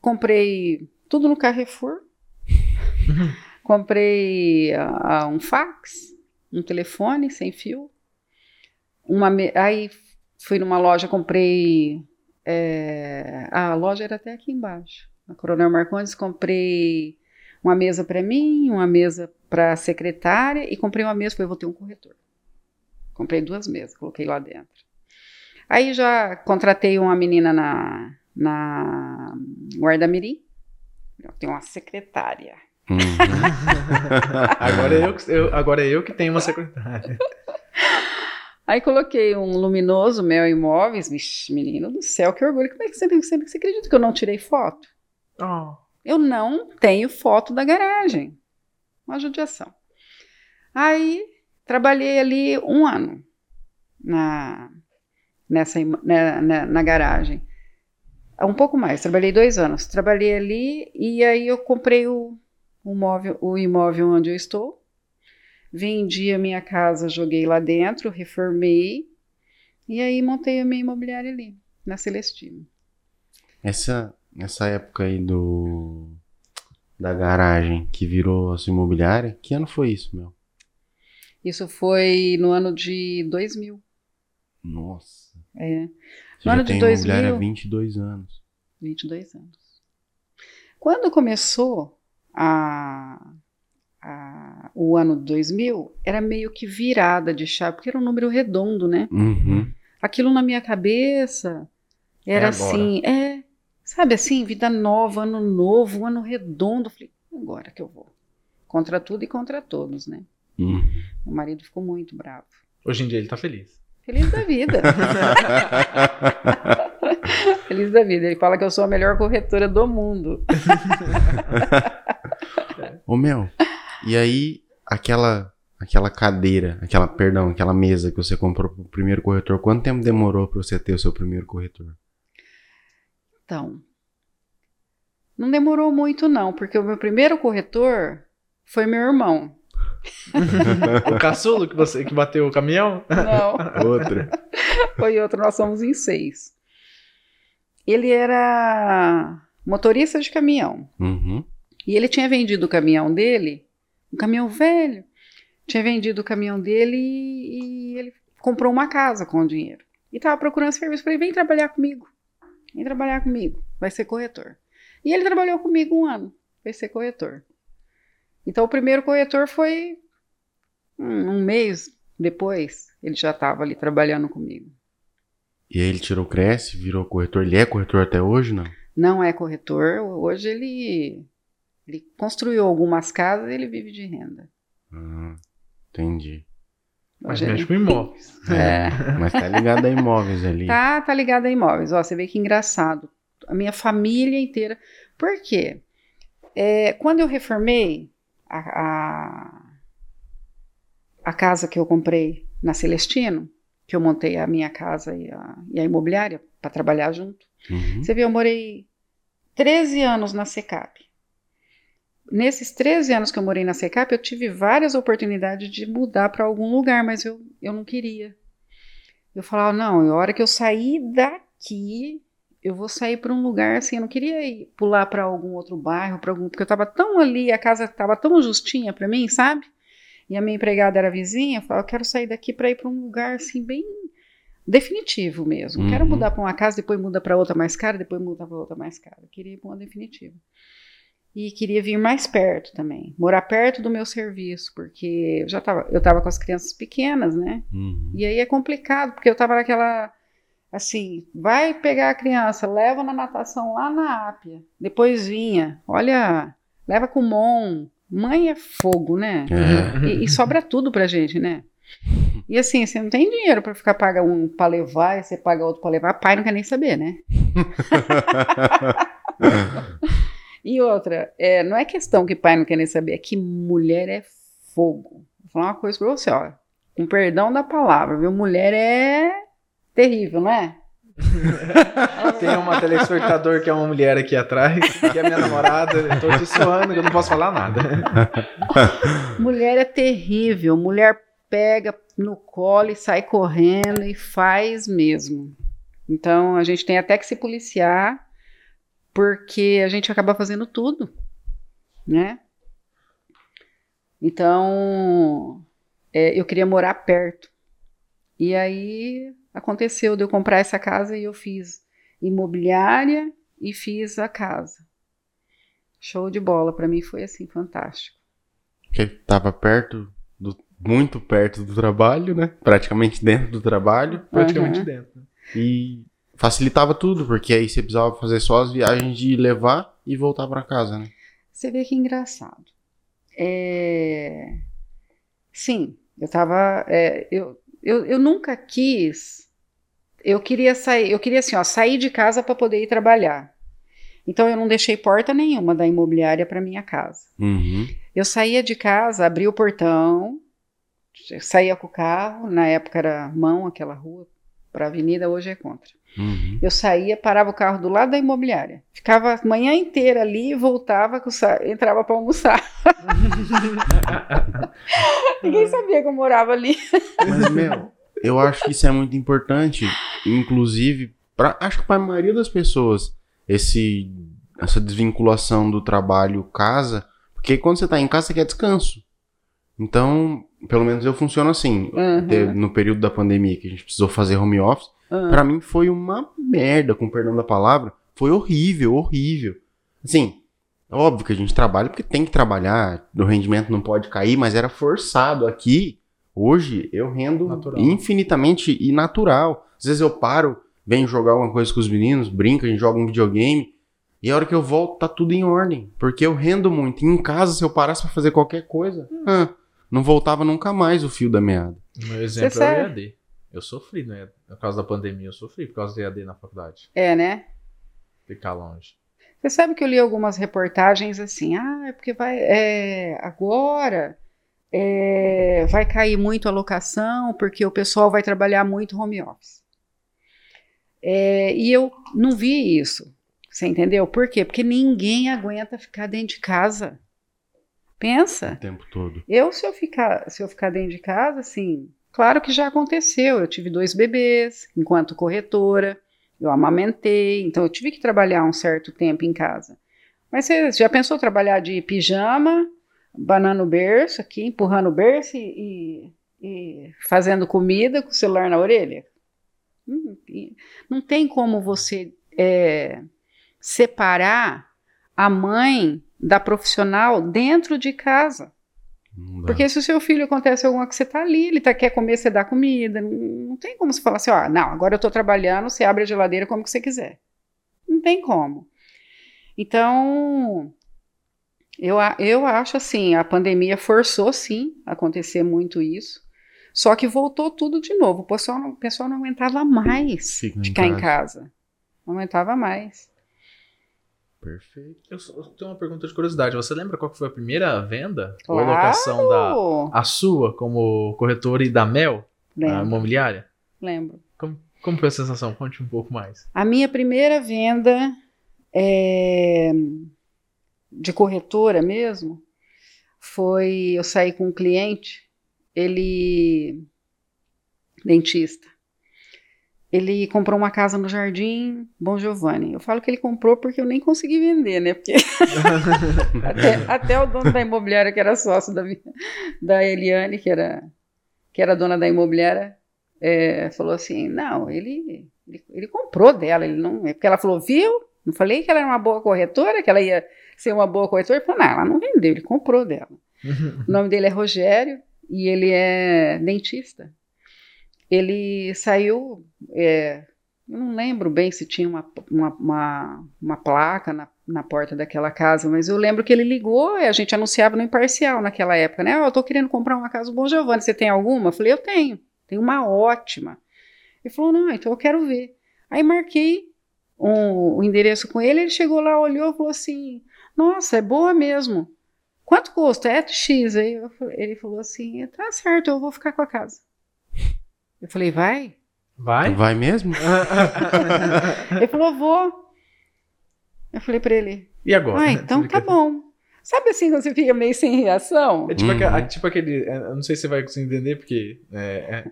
Speaker 1: comprei tudo no Carrefour. comprei ah, um fax, um telefone sem fio. Uma me- aí fui numa loja, comprei. é, a loja era até aqui embaixo. Na Coronel Marcondes, comprei uma mesa para mim, uma mesa para a secretária e comprei uma mesa, falei, vou ter um corretor. Comprei duas mesas, coloquei lá dentro. Aí já contratei uma menina na, na Guarda-Mirim. Eu tenho uma secretária.
Speaker 2: Uhum.
Speaker 3: Agora é eu, que- eu- agora é eu que tenho uma secretária.
Speaker 1: Aí coloquei um luminoso Mel Imóveis. Vixe, menino do céu, que orgulho. Como é que você, você, você acredita que eu não tirei foto?
Speaker 3: Oh,
Speaker 1: Eu não tenho foto da garagem. Uma judiação. Aí trabalhei ali um ano na, nessa, na, na, na garagem. Um pouco mais, trabalhei dois anos. Trabalhei ali e aí eu comprei o, o, móvel, o imóvel onde eu estou. Vendi a minha casa, joguei lá dentro, reformei. E aí montei a minha imobiliária ali, na Celestino.
Speaker 2: Essa, essa época aí do da garagem que virou a sua imobiliária, que ano foi isso, meu?
Speaker 1: Isso foi no ano de 2000.
Speaker 2: Nossa.
Speaker 1: É.
Speaker 2: Você
Speaker 1: No
Speaker 2: já
Speaker 1: ano de
Speaker 2: tem
Speaker 1: 2000.
Speaker 2: imobiliária há 22 anos.
Speaker 1: 22 anos. Quando começou a, a- o ano 2000, era meio que virada de chave, porque era um número redondo, né?
Speaker 2: Uhum.
Speaker 1: Aquilo na minha cabeça era
Speaker 3: É
Speaker 1: assim, é, sabe assim, vida nova, ano novo, ano redondo. Eu Falei, agora que eu vou. Contra tudo e contra todos, né?
Speaker 2: Uhum.
Speaker 1: Meu marido ficou muito bravo.
Speaker 3: hoje em dia ele tá feliz.
Speaker 1: Feliz da vida. Feliz da vida. Ele fala que eu sou a melhor corretora do mundo.
Speaker 2: Ô, Mel, e aí aquela aquela cadeira, aquela, perdão, aquela mesa que você comprou pro primeiro corretor, quanto tempo demorou pra você ter o seu primeiro corretor?
Speaker 1: Então, não demorou muito não, porque o meu primeiro corretor foi meu irmão.
Speaker 3: O caçulo que você que bateu o caminhão?
Speaker 1: Não,
Speaker 2: Outro.
Speaker 1: foi outro, nós somos em seis. Ele era motorista de caminhão.
Speaker 2: Uhum.
Speaker 1: E ele tinha vendido o caminhão dele, um caminhão velho. Tinha vendido o caminhão dele e, e ele comprou uma casa com o dinheiro. E estava procurando serviço. Falei, vem trabalhar comigo. Vem trabalhar comigo. Vai ser corretor. E ele trabalhou comigo um ano. Vai ser corretor. Então o primeiro corretor foi um, um mês depois. Ele já estava ali trabalhando comigo.
Speaker 2: E aí ele tirou Cresce, virou corretor. Ele é corretor até hoje, não?
Speaker 1: Não é corretor. Hoje ele, ele construiu algumas casas e ele vive de renda.
Speaker 2: Ah, entendi.
Speaker 3: Mas
Speaker 1: Hoje ele-
Speaker 3: mexe com imóveis.
Speaker 1: É.
Speaker 2: Mas tá ligado a imóveis ali.
Speaker 1: Tá, tá ligado a imóveis. Ó, você vê que engraçado. A minha família inteira. Por quê? É, quando eu reformei a, a, a casa que eu comprei na Celestino, que eu montei a minha casa e a, e a imobiliária para trabalhar junto,
Speaker 2: Uhum.
Speaker 1: você vê, eu morei 13 anos na Secap. Nesses 13 anos que eu morei na Secap, eu tive várias oportunidades de mudar para algum lugar, mas eu, eu não queria. Eu falava, não, a hora que eu sair daqui, eu vou sair para um lugar assim, eu não queria ir pular para algum outro bairro, para algum, porque eu estava tão ali, a casa estava tão justinha para mim, sabe? E a minha empregada era vizinha, eu falava, eu quero sair daqui para ir para um lugar assim bem definitivo mesmo. Quero
Speaker 2: Uhum.
Speaker 1: mudar para uma casa, depois muda para outra mais cara, depois muda para outra mais cara. Eu queria ir para uma definitiva. E queria vir mais perto também, morar perto do meu serviço, porque eu já estava, eu estava com as crianças pequenas, né?
Speaker 2: Uhum.
Speaker 1: E aí é complicado, porque eu estava naquela assim, vai pegar a criança, leva na natação lá na Ápia, depois vinha, olha, leva com o Mon, mãe é fogo, né?
Speaker 2: É.
Speaker 1: E, e sobra tudo pra gente, né? E assim, você não tem dinheiro pra ficar paga um pra levar e você paga outro pra levar, pai não quer nem saber, né? E outra, é, não é questão que pai não quer nem saber, é que mulher é fogo. Vou falar uma coisa pra você, ó. Com perdão da palavra, viu? Mulher é terrível, não é?
Speaker 3: Tem uma telespectador que é uma mulher aqui atrás, que é minha namorada. Eu tô te suando, que eu não posso falar nada.
Speaker 1: Mulher é terrível. Mulher pega no colo e sai correndo e faz mesmo. Então a gente tem até que se policiar, porque a gente acaba fazendo tudo, né? Então é, eu queria morar perto. E aí aconteceu de eu comprar essa casa e eu fiz imobiliária e fiz a casa. Show de bola, para mim foi assim fantástico.
Speaker 2: Porque tava perto, do, muito perto do trabalho, né? Praticamente dentro do trabalho.
Speaker 3: Praticamente
Speaker 1: Aham.
Speaker 3: dentro.
Speaker 2: E facilitava tudo, porque aí você precisava fazer só as viagens de levar e voltar pra casa, né?
Speaker 1: Você vê que engraçado. É... Sim, eu tava. é, eu, eu, eu nunca quis. Eu queria sair, eu queria assim, ó, sair de casa para poder ir trabalhar. Então eu não deixei porta nenhuma da imobiliária para minha casa.
Speaker 2: Uhum.
Speaker 1: Eu saía de casa, abria o portão, saía com o carro, na época era mão aquela rua, para avenida, hoje é contra.
Speaker 2: Uhum.
Speaker 1: Eu saía, parava o carro do lado da imobiliária. Ficava a manhã inteira ali e voltava, com o sa- entrava para almoçar. Ninguém sabia que eu morava ali.
Speaker 2: Mas, meu, eu acho que isso é muito importante, inclusive, pra, acho que para a maioria das pessoas, esse, essa desvinculação do trabalho casa, porque quando você tá em casa, você quer descanso. Então, pelo menos eu funciono assim.
Speaker 1: Uhum.
Speaker 2: No período da pandemia, que a gente precisou fazer home office,
Speaker 1: Ah,
Speaker 2: Pra mim foi uma merda, com perdão da palavra. Foi horrível, horrível. Assim, óbvio que a gente trabalha porque tem que trabalhar, o rendimento não pode cair, mas era forçado. Aqui, hoje, eu rendo
Speaker 3: Natural.
Speaker 2: infinitamente e natural. Às vezes eu paro, venho jogar alguma coisa com os meninos, brinco, a gente joga um videogame. E a hora que eu volto, tá tudo em ordem. Porque eu rendo muito. E em casa, se eu parasse pra fazer qualquer coisa, ah, não voltava nunca mais o fio da meada.
Speaker 3: O meu exemplo
Speaker 1: Você
Speaker 3: é o EAD. Eu sofri, né? Por causa da pandemia, eu sofri por causa do EAD na faculdade.
Speaker 1: É, né?
Speaker 3: Ficar longe.
Speaker 1: Você sabe que eu li algumas reportagens assim, ah, é porque vai, é, agora é, vai cair muito a locação, porque o pessoal vai trabalhar muito home office. É, e eu não vi isso, você entendeu? Por quê? Porque ninguém aguenta ficar dentro de casa. Pensa.
Speaker 2: O tempo todo.
Speaker 1: Eu, se eu ficar, se eu ficar dentro de casa, assim, claro que já aconteceu. Eu tive dois bebês enquanto corretora, eu amamentei, então eu tive que trabalhar um certo tempo em casa. Mas você já pensou trabalhar de pijama, banando o berço aqui, empurrando o berço e, e fazendo comida com o celular na orelha? Hum, e não tem como você é, separar a mãe da profissional dentro de casa. Porque se o seu filho acontece alguma coisa, você tá ali, ele tá, quer comer, você dá comida. Não, não tem como você falar assim, ó, não, agora eu tô trabalhando, você abre a geladeira como que você quiser. Não tem como. Então, eu, eu acho assim, a pandemia forçou sim acontecer muito isso. Só que voltou tudo de novo. O pessoal não, o pessoal não aguentava mais
Speaker 2: Fica em
Speaker 1: ficar em
Speaker 2: casa.
Speaker 1: casa. Não aguentava mais.
Speaker 2: Perfeito.
Speaker 3: Eu, só- eu tenho uma pergunta de curiosidade. Você lembra qual que foi a primeira venda ou
Speaker 1: Claro!
Speaker 3: locação da a sua como corretora e da Mel, a
Speaker 1: Lembro,
Speaker 3: imobiliária?
Speaker 1: lembro.
Speaker 3: Como, como foi a sensação? Conte um pouco mais.
Speaker 1: A minha primeira venda é, de corretora mesmo foi eu saí com um cliente, ele dentista. Ele comprou uma casa no Jardim Bom Giovanni. Eu falo que ele comprou porque eu nem consegui vender, né? Porque até, até o dono da imobiliária, que era sócio da, da Eliane, que era, que era dona da imobiliária, é, falou assim: não, ele, ele, ele comprou dela, ele não. é Porque ela falou, viu? Não falei que ela era uma boa corretora, que ela ia ser uma boa corretora. Ele falou, não, ela não vendeu, ele comprou dela. O nome dele é Rogério e ele é dentista. Ele saiu, é, não lembro bem se tinha uma, uma, uma, uma placa na, na porta daquela casa, mas eu lembro que ele ligou e a gente anunciava no Imparcial naquela época, né? Oh, eu tô querendo comprar uma casa do Bom Giovanni, você tem alguma? Eu falei, eu tenho, tenho uma ótima. Ele falou, não, então eu quero ver. Aí marquei um, o endereço com ele, ele chegou lá, olhou e falou assim, nossa, é boa mesmo. Quanto custa? É X. Aí ele falou assim, tá certo, eu vou ficar com a casa. Eu falei, vai?
Speaker 3: Vai?
Speaker 2: Vai mesmo?
Speaker 1: ele falou, vou. Eu falei pra ele,
Speaker 3: E agora?
Speaker 1: ah, então tá bom. Sabe assim, quando você fica meio sem reação?
Speaker 3: É tipo,
Speaker 2: Uhum.
Speaker 3: aque- tipo aquele. é, Eu não sei se você vai conseguir entender, porque. é, é,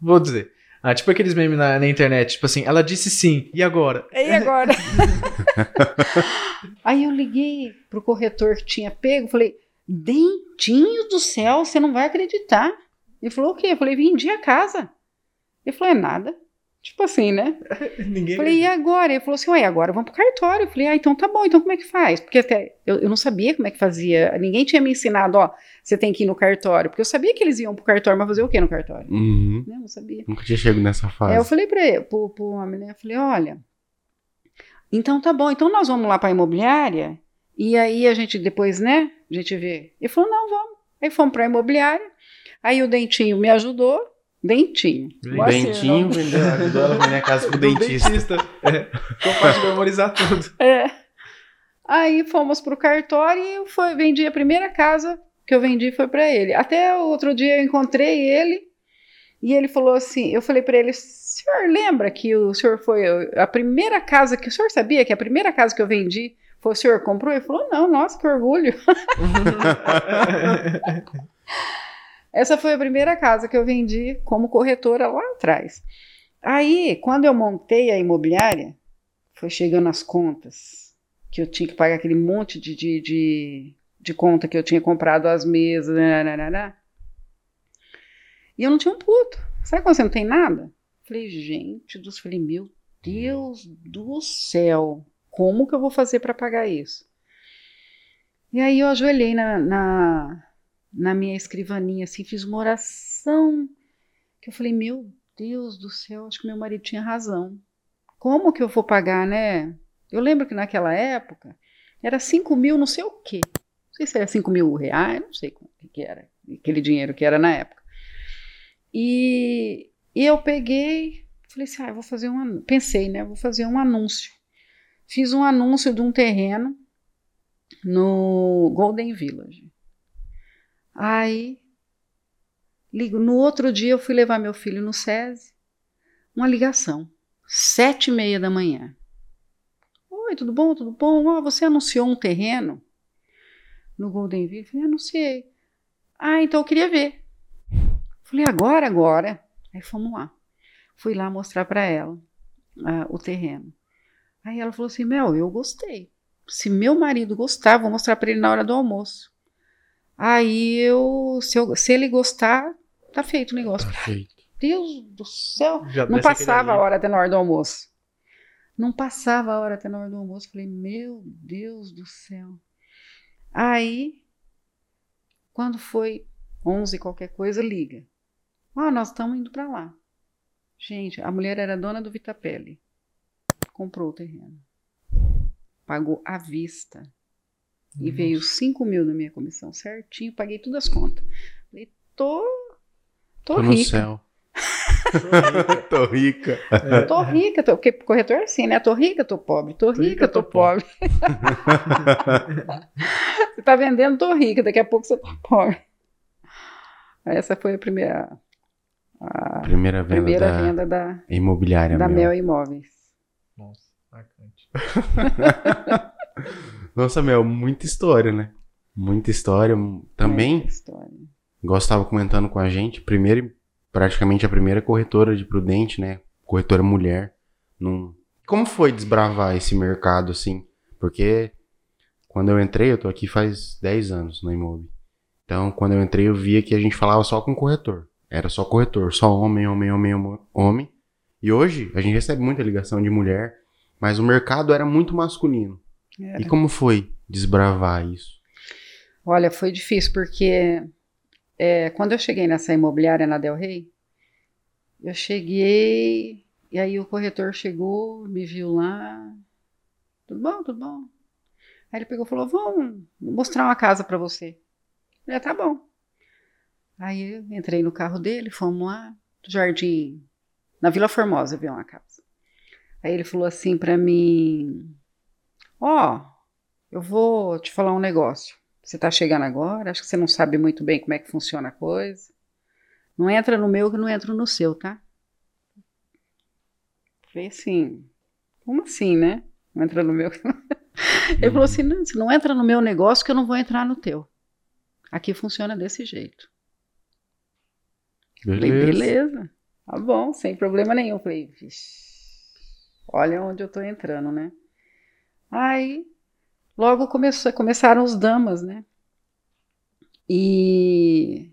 Speaker 3: vou dizer. Ah, tipo aqueles memes na, na internet, tipo assim, ela disse sim, e agora?
Speaker 1: E agora? Aí eu liguei pro corretor que tinha pego, falei, dentinho do céu, você não vai acreditar. Ele falou, o quê? Eu falei, vendi a casa. Ele falou, é nada. Tipo assim, né?
Speaker 3: Ninguém.
Speaker 1: Falei, e agora? Ele falou assim, ué, agora vamos pro cartório. Eu falei, ah, então tá bom, então como é que faz? Porque até eu, eu não sabia como é que fazia, ninguém tinha me ensinado, ó, você tem que ir no cartório. Porque eu sabia que eles iam pro cartório, mas fazer o quê no cartório?
Speaker 2: Uhum.
Speaker 1: Né, Eu não sabia.
Speaker 2: Nunca tinha chegado nessa fase.
Speaker 1: Aí eu falei pra ele, pro, pro homem, né? Eu falei, olha, então tá bom, então nós vamos lá pra imobiliária e aí a gente depois, né, a gente vê. Ele falou, não, vamos. Aí fomos pra imobiliária, aí o Dentinho me ajudou, Dentinho.
Speaker 2: Dentinho vendeu, ajudou ela a vender a casa pro
Speaker 3: Do
Speaker 2: dentista.
Speaker 3: É, capaz de memorizar tudo.
Speaker 1: É. Aí fomos pro cartório e eu foi, vendi a primeira casa que eu vendi foi pra ele. Até o outro dia eu encontrei ele e ele falou assim, eu falei pra ele, senhor lembra que o senhor foi a primeira casa que o senhor sabia que a primeira casa que eu vendi foi o senhor comprou? Ele falou, não, nossa, que orgulho. Essa foi a primeira casa que eu vendi como corretora lá atrás. Aí, quando eu montei a imobiliária, foi chegando as contas, que eu tinha que pagar aquele monte de, de, de, de conta que eu tinha comprado as mesas, nananana. e eu não tinha um puto. Sabe quando você não tem nada? Falei, gente, dos, falei, meu Deus do céu, como que eu vou fazer para pagar isso? E aí eu ajoelhei na, na, na minha escrivaninha, assim, fiz uma oração, que eu falei, meu Deus do céu, acho que meu marido tinha razão. Como que eu vou pagar, né? Eu lembro que naquela época era 5 mil, não sei o quê. Não sei se era 5 mil reais, não sei o que, era, aquele dinheiro que era na época. E, e eu peguei, falei assim, ah, vou fazer um. Pensei, né? Vou fazer um anúncio. Fiz um anúncio de um terreno no Golden Village. Aí, ligo. No outro dia eu fui levar meu filho no SESI, uma ligação, sete e meia da manhã. Oi, tudo bom? Tudo bom? Oh, você anunciou um terreno no Golden Village? Eu falei, anunciei. Ah, então eu queria ver. Falei, agora, agora. Aí fomos lá. Fui lá mostrar para ela ah, o terreno. Aí ela falou assim, Mel, eu gostei. Se meu marido gostar, vou mostrar para ele na hora do almoço. Aí eu se, eu, se ele gostar, tá feito o negócio.
Speaker 2: Perfeito.
Speaker 1: Deus do céu.
Speaker 3: Já
Speaker 1: Não passava a hora até na hora do almoço. Não passava a hora até na hora do almoço. Falei, meu Deus do céu. Aí, quando foi 11 qualquer coisa, liga. Ah, nós estamos indo para lá. Gente, a mulher era dona do Vitapelli. Comprou o terreno. Pagou à vista. E veio 5 mil na minha comissão, certinho. Paguei todas as contas. Falei, tô, tô,
Speaker 2: Tô no
Speaker 1: rica.
Speaker 2: céu. Tô rica.
Speaker 1: Tô rica, tô, porque corretor é assim, né? Tô rica, tô pobre. Tô, rica, tô, pobre. você tá vendendo, tô rica. Daqui a pouco você tá pobre. Essa foi a primeira, a
Speaker 2: Primeira venda
Speaker 1: primeira
Speaker 2: da
Speaker 1: venda da,
Speaker 2: imobiliária.
Speaker 1: da
Speaker 2: Mel.
Speaker 1: Mel Imóveis.
Speaker 3: Nossa, marcante.
Speaker 2: Nossa, Mel, muita história, né? Muita história. Também,
Speaker 1: Essa história.
Speaker 2: estava comentando com a gente, primeiro, praticamente a primeira corretora de Prudente, né? Corretora mulher. Num... Como foi desbravar esse mercado, assim? Porque quando eu entrei, eu tô aqui faz 10 anos na Imob. Então, quando eu entrei, eu via que a gente falava só com corretor. Era só corretor, só homem, homem, homem, homem. E hoje, a gente recebe muita ligação de mulher, mas o mercado era muito masculino.
Speaker 1: Era.
Speaker 2: E como foi desbravar isso?
Speaker 1: Olha, foi difícil, porque é, quando eu cheguei nessa imobiliária na Del Rey, eu cheguei, e aí o corretor chegou, me viu lá, tudo bom, tudo bom. Aí ele pegou e falou, vamos mostrar uma casa para você. Eu falei, tá bom. Aí eu entrei no carro dele, fomos lá, do Jardim, na Vila Formosa, viu uma casa. Aí ele falou assim para mim, ó, oh, eu vou te falar um negócio. Você está chegando agora, acho que você não sabe muito bem como é que funciona a coisa. Não entra no meu que não entra no seu, tá? Falei assim, como assim, né? Não entra no meu. Ele falou assim: não, não entra no meu negócio que eu não vou entrar no teu. Aqui funciona desse jeito.
Speaker 2: Beleza.
Speaker 1: Falei, beleza. Tá bom, sem problema nenhum. Falei, olha onde eu tô entrando, né? Aí Logo começou, começaram os damas, né? E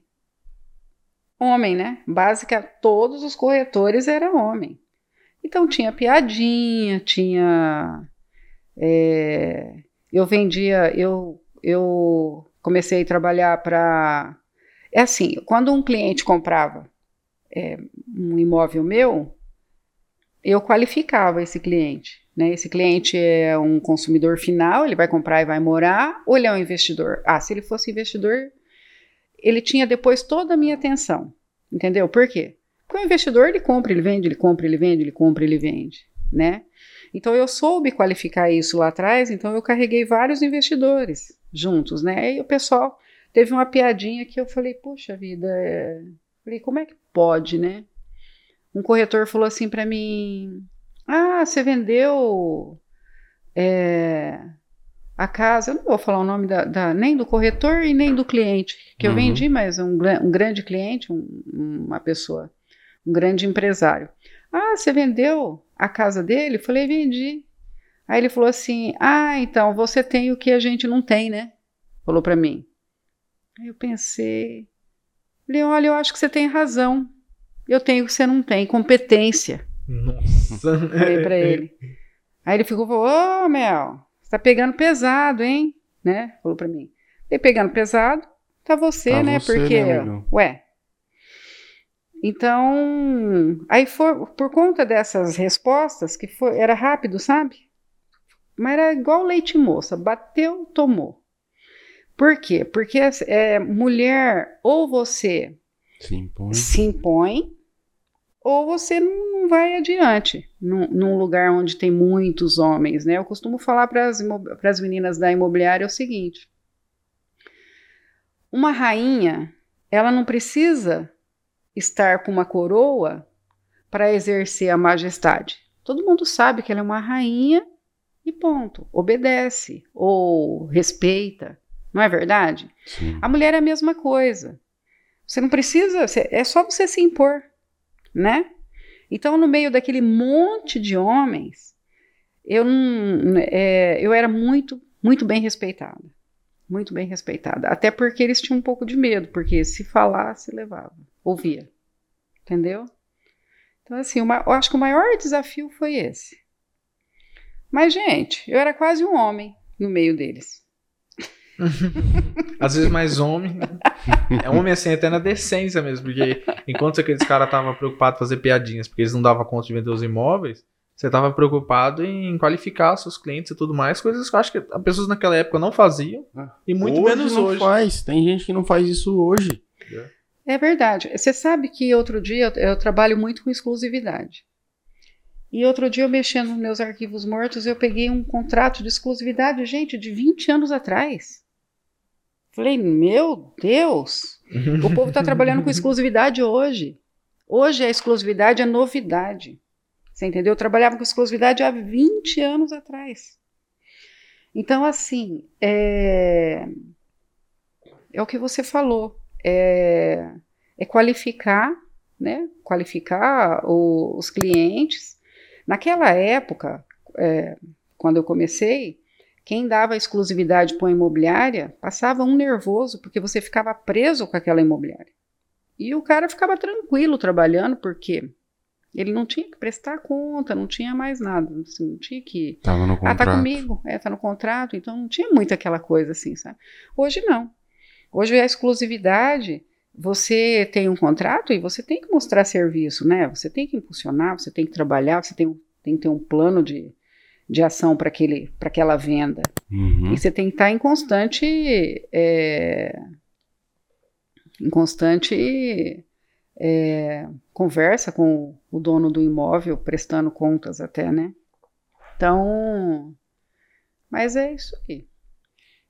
Speaker 1: homem, né? Básica, todos os corretores eram homem. Então tinha piadinha, tinha. É, eu vendia, eu, eu comecei a trabalhar para. É assim, quando um cliente comprava é, um imóvel meu, eu qualificava esse cliente. Né? Esse cliente é um consumidor final, ele vai comprar e vai morar, ou ele é um investidor? Ah, se ele fosse investidor, ele tinha depois toda a minha atenção. Entendeu? Por quê? Porque o investidor ele compra, ele vende, ele compra, ele vende, ele compra, ele vende, né? Então eu soube qualificar isso lá atrás, então eu carreguei vários investidores juntos, né? E o pessoal teve uma piadinha que eu falei, puxa vida, é... falei, como é que pode, né? Um corretor falou assim para mim, ah, você vendeu é, a casa. Eu não vou falar o nome da, da, nem do corretor e nem do cliente, que uhum. eu vendi, mas um, um grande cliente, um, uma pessoa, um grande empresário. Ah, você vendeu a casa dele? Eu falei, vendi. Aí ele falou assim: Ah, então você tem o que a gente não tem, né? Falou para mim. Aí eu pensei, falei, olha, eu acho que você tem razão. Eu tenho o que você não tem, competência.
Speaker 3: Nossa.
Speaker 1: Falei pra ele. Aí ele ficou, falou, ô, Mel, você tá pegando pesado, hein? Né? Falou pra mim. E pegando pesado, tá você, tá né? Você, Porque, né, ué. Então, aí foi, por conta dessas respostas, que foi, era rápido, sabe? Mas era igual leite moça, bateu, tomou. Por quê? Porque é, mulher, ou você
Speaker 2: se impõe,
Speaker 1: se impõe ou você não vai adiante num, num, lugar onde tem muitos homens, né? Eu costumo falar para as meninas da imobiliária o seguinte: uma rainha, ela não precisa estar com uma coroa para exercer a majestade. Todo mundo sabe que ela é uma rainha e ponto. Obedece ou respeita, não é verdade?
Speaker 2: Sim.
Speaker 1: A mulher é a mesma coisa. Você não precisa, é só você se impor né? Então, no meio daquele monte de homens, eu, não, é, eu era muito, muito bem respeitada. Muito bem respeitada. Até porque eles tinham um pouco de medo, porque se falasse, levava. Ouvia. Entendeu? Então, assim, uma, eu acho que o maior desafio foi esse. Mas, gente, eu era quase um homem no meio deles.
Speaker 3: Às vezes mais homem. É homem assim, até na decência mesmo. Porque enquanto aqueles caras estavam preocupados em fazer piadinhas porque eles não davam conta de vender os imóveis, você estava preocupado em qualificar seus clientes e tudo mais, coisas que eu acho que as pessoas naquela época não faziam. E muito
Speaker 2: hoje
Speaker 3: menos
Speaker 2: não
Speaker 3: hoje.
Speaker 2: Faz. Tem gente que não faz isso hoje.
Speaker 1: É verdade. Você sabe que outro dia eu, eu trabalho muito com exclusividade. E outro dia eu mexendo nos meus arquivos mortos, eu peguei um contrato de exclusividade, gente, de 20 anos atrás. Falei, meu Deus, o povo está trabalhando com exclusividade hoje. Hoje a exclusividade é novidade. Você entendeu? Eu trabalhava com exclusividade há 20 anos atrás. Então, assim, é, é o que você falou. É, é qualificar, né? Qualificar o, os clientes. Naquela época, é, quando eu comecei, quem dava exclusividade para uma imobiliária passava um nervoso porque você ficava preso com aquela imobiliária. E o cara ficava tranquilo trabalhando porque Ele não tinha que prestar conta, não tinha mais nada, assim, não tinha que.
Speaker 2: Tava no
Speaker 1: Ah,
Speaker 2: contrato.
Speaker 1: tá comigo, é, tá no contrato, então não tinha muito aquela coisa assim, sabe? Hoje não. Hoje a exclusividade, você tem um contrato e você tem que mostrar serviço, né? Você tem que impulsionar, você tem que trabalhar, você tem, tem que ter um plano de, de ação para aquela venda.
Speaker 2: Uhum.
Speaker 1: E você tem que estar em constante. é, em constante é, conversa com o dono do imóvel, prestando contas até, né? Então. Mas é isso aí.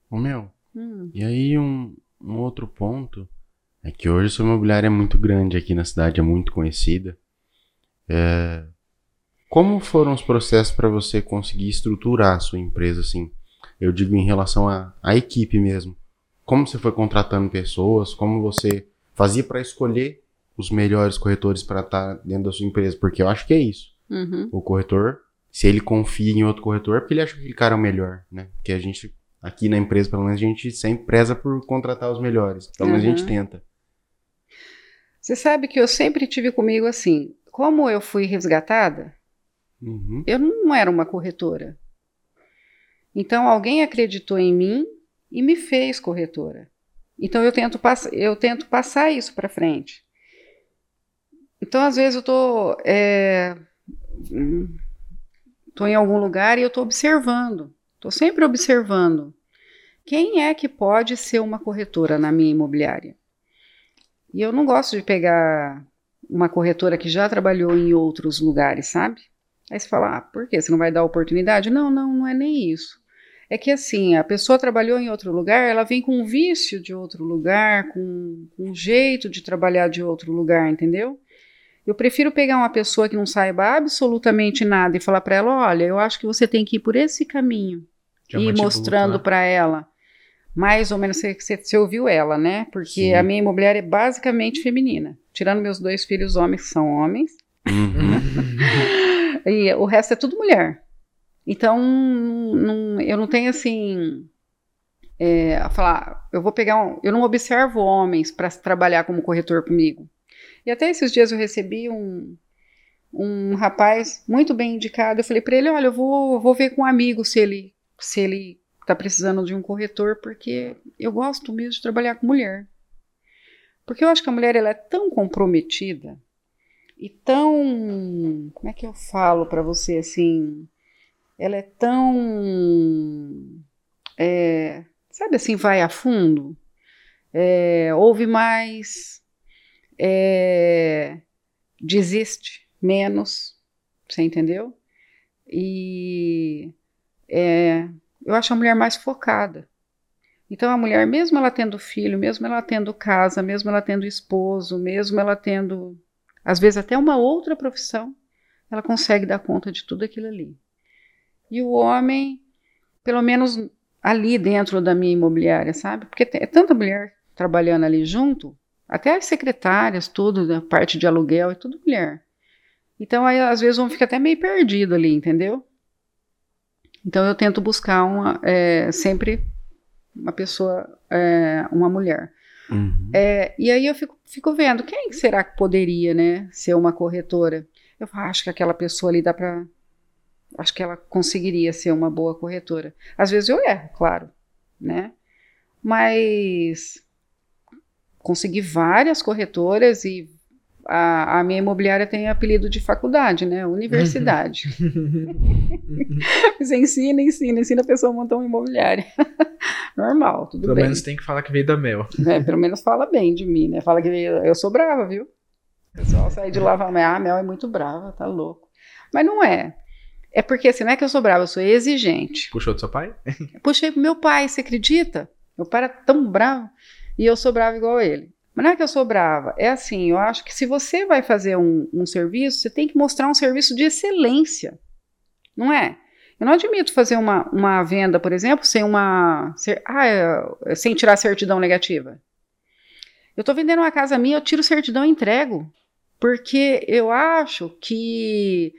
Speaker 2: Ô, meu,
Speaker 1: Hum,
Speaker 2: e aí um, um outro ponto é que hoje sua imobiliária é muito grande aqui na cidade, é muito conhecida. É, Como foram os processos para você conseguir estruturar a sua empresa, assim? Eu digo em relação à equipe mesmo. Como você foi contratando pessoas? Como você fazia para escolher os melhores corretores para estar dentro da sua empresa? Porque eu acho que é isso.
Speaker 1: uhum,
Speaker 2: o corretor, se ele confia em outro corretor, é porque ele acha que aquele cara é o melhor, né? Porque a gente, aqui na empresa, pelo menos, a gente sempre preza por contratar os melhores. Pelo menos a gente
Speaker 1: Uhum.
Speaker 2: tenta.
Speaker 1: Você sabe que eu sempre tive comigo assim. Como eu fui resgatada,
Speaker 2: Uhum.
Speaker 1: eu não era uma corretora. Então alguém acreditou em mim e me fez corretora. Então eu tento, pass eu tento passar isso para frente. Então às vezes eu tô, é, tô em algum lugar e eu tô observando. Tô sempre observando. Quem é que pode ser uma corretora na minha imobiliária? E eu não gosto de pegar uma corretora que já trabalhou em outros lugares, sabe? Aí você fala, ah, por quê? Você não vai dar oportunidade? Não, não, não é nem isso. É que assim, a pessoa trabalhou em outro lugar, ela vem com um vício de outro lugar, com, com um jeito de trabalhar de outro lugar, entendeu? Eu prefiro pegar uma pessoa que não saiba absolutamente nada e falar para ela, olha, eu acho que você tem que ir por esse caminho e ir mostrando
Speaker 3: né?
Speaker 1: para ela, mais ou menos, você, você, você ouviu ela, né? Porque
Speaker 2: Sim.
Speaker 1: a minha imobiliária é basicamente feminina, tirando meus dois filhos homens que são homens,
Speaker 2: Uhum.
Speaker 1: e o resto é tudo mulher. Então, não- eu não tenho assim. É, a falar, eu vou pegar um. Eu não observo homens para trabalhar como corretor comigo. E até esses dias eu recebi um, um rapaz muito bem indicado. Eu falei para ele: olha, eu vou, vou ver com um amigo se ele se ele está precisando de um corretor, porque eu gosto mesmo de trabalhar com mulher. Porque eu acho que a mulher ela é tão comprometida e tão. Como é que eu falo para você assim? Ela é tão. é, sabe assim, vai a fundo? É, ouve mais, é, desiste menos, você entendeu? E é, eu acho a mulher mais focada. Então a mulher, mesmo ela tendo filho, mesmo ela tendo casa, mesmo ela tendo esposo, mesmo ela tendo, às vezes até uma outra profissão, ela consegue dar conta de tudo aquilo ali. E o homem, pelo menos ali dentro da minha imobiliária, sabe? Porque é tanta mulher trabalhando ali junto, até as secretárias, tudo, da parte de aluguel, é tudo mulher. Então aí às vezes homem fica até meio perdido ali, entendeu? Então eu tento buscar uma, é, sempre uma pessoa, é, uma mulher.
Speaker 2: Uhum.
Speaker 1: É, e aí eu fico, fico vendo, quem será que poderia, né, ser uma corretora? Eu falo, acho que aquela pessoa ali dá pra. Acho que ela conseguiria ser uma boa corretora. Às vezes eu erro, claro, né? Mas consegui várias corretoras e a, a minha imobiliária tem apelido de faculdade, né? Universidade. Você ensina, ensina, ensina a pessoa a montar uma imobiliária. Normal, tudo
Speaker 3: Pelo
Speaker 1: bem.
Speaker 3: menos tem que falar que veio da Mel.
Speaker 1: É, pelo menos fala bem de mim, né? Fala que eu sou brava, viu? O pessoal sai de lá e fala, ah, a Mel é muito brava, tá louco. Mas não é. É porque assim, não é que eu sou brava, eu sou exigente.
Speaker 3: Puxou do seu pai?
Speaker 1: Puxei pro meu pai, você acredita? Meu pai era tão bravo e eu sou brava igual ele. Mas não é que eu sou brava, é assim, eu acho que se você vai fazer um, um serviço, você tem que mostrar um serviço de excelência, não é? Eu não admito fazer uma, uma venda, por exemplo, sem uma. ser- ah, é, sem tirar certidão negativa. Eu estou vendendo uma casa minha, eu tiro certidão e entrego. Porque eu acho que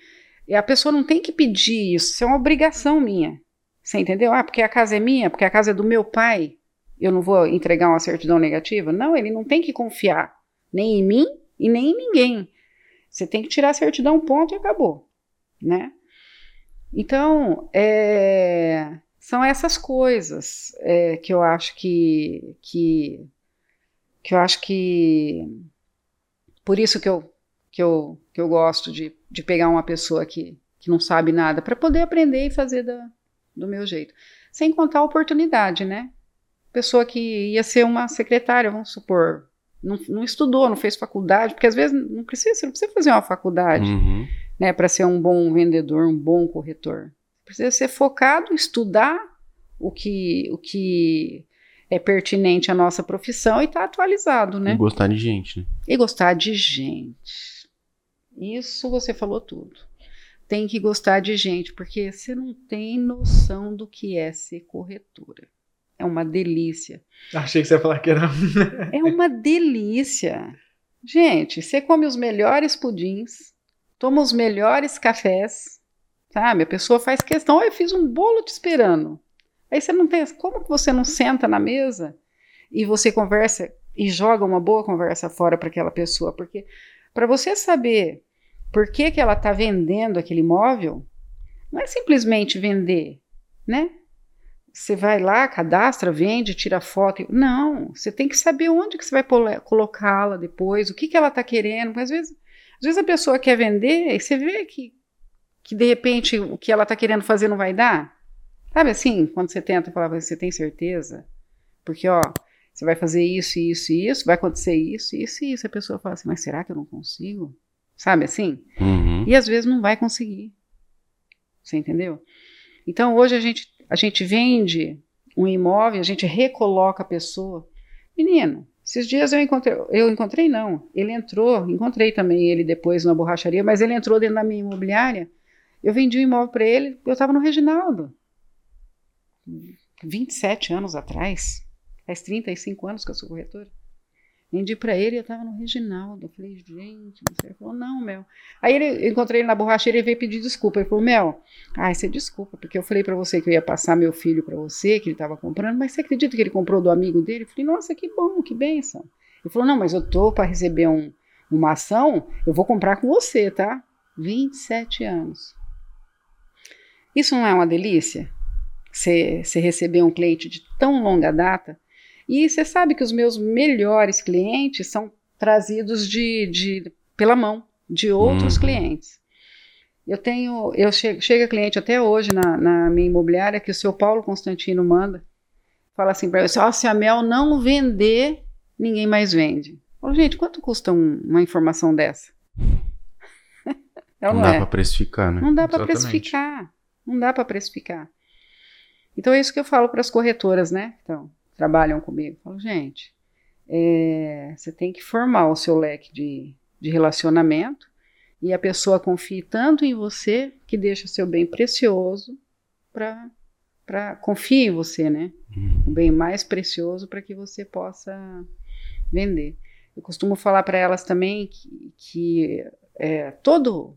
Speaker 1: a pessoa não tem que pedir isso, isso é uma obrigação minha. Você entendeu? Ah, porque a casa é minha, porque a casa é do meu pai, eu não vou entregar uma certidão negativa? Não, ele não tem que confiar nem em mim e nem em ninguém. Você tem que tirar a certidão, ponto e acabou, né? Então, é, são essas coisas é, que eu acho que, que que eu acho que por isso que eu que eu, que eu gosto de, de pegar uma pessoa que, que não sabe nada para poder aprender e fazer da, do meu jeito. Sem contar a oportunidade, né? Pessoa que ia ser uma secretária, vamos supor, não, não estudou, não fez faculdade, porque às vezes não precisa, você não precisa fazer uma faculdade,
Speaker 2: Uhum.
Speaker 1: né, para ser um bom vendedor, um bom corretor. Precisa ser focado, estudar o que, o que é pertinente à nossa profissão e estar tá atualizado, né?
Speaker 2: E gostar de gente, né?
Speaker 1: E gostar de gente. Isso você falou tudo. Tem que gostar de gente, porque você não tem noção do que é ser corretora. É uma delícia.
Speaker 3: Achei que você ia falar que era.
Speaker 1: É uma delícia. Gente, você come os melhores pudins, toma os melhores cafés, sabe? A pessoa faz questão, eu fiz um bolo te esperando. Aí você não tem. Como que você não senta na mesa e você conversa e joga uma boa conversa fora para aquela pessoa? Porque para você saber por que, que ela está vendendo aquele imóvel, não é simplesmente vender, né? Você vai lá, cadastra, vende, tira foto. Não, você tem que saber onde que você vai colocá-la depois, o que, que ela está querendo. Porque às vezes, às vezes a pessoa quer vender e você vê que, que de repente o que ela está querendo fazer não vai dar. Sabe assim, quando você tenta falar, você tem certeza? Porque, ó, você vai fazer isso, isso e isso, vai acontecer isso, isso e isso. A pessoa fala assim, mas será que eu não consigo? Sabe assim?
Speaker 2: Uhum.
Speaker 1: E às vezes não vai conseguir. Você entendeu? Então hoje a gente, a gente vende um imóvel, a gente recoloca a pessoa. Menino, esses dias eu encontrei, eu encontrei não, ele entrou, encontrei também ele depois na borracharia, mas ele entrou dentro da minha imobiliária. Eu vendi um imóvel para ele, eu estava no Reginaldo. 27 anos atrás, faz 35 anos que eu sou corretora. Vendi para ele, eu estava no Reginaldo. Eu falei, gente, ele falou, não, Mel. Aí ele, eu encontrei ele na borracheira e veio pedir desculpa. Ele falou, Mel, ai, você desculpa, porque eu falei para você que eu ia passar meu filho para você, que ele estava comprando, mas você acredita que ele comprou do amigo dele? Eu falei, nossa, que bom, que benção. Ele falou, não, mas eu tô para receber um, uma ação, eu vou comprar com você, tá? 27 anos. Isso não é uma delícia? Você, você receber um cliente de tão longa data e você sabe que os meus melhores clientes são trazidos de, de pela mão de outros
Speaker 2: Uhum.
Speaker 1: clientes. Eu tenho, eu chego, chega cliente até hoje na, na minha imobiliária que o seu Paulo Constantino manda, fala assim para eu, oh, se a Mel não vender, ninguém mais vende. Eu falo, gente, quanto custa um- uma informação dessa?
Speaker 2: Não
Speaker 1: não
Speaker 2: dá
Speaker 1: é?
Speaker 2: pra precificar, né?
Speaker 1: Não dá para precificar. Não dá para precificar. Então é isso que eu falo para as corretoras, né? Então, trabalham comigo. Falo, gente, é, você tem que formar o seu leque de, de relacionamento e a pessoa confie tanto em você que deixa seu bem precioso para para confie em você, né?
Speaker 2: Uhum.
Speaker 1: O bem mais precioso para que você possa vender. Eu costumo falar para elas também que, que é, todo,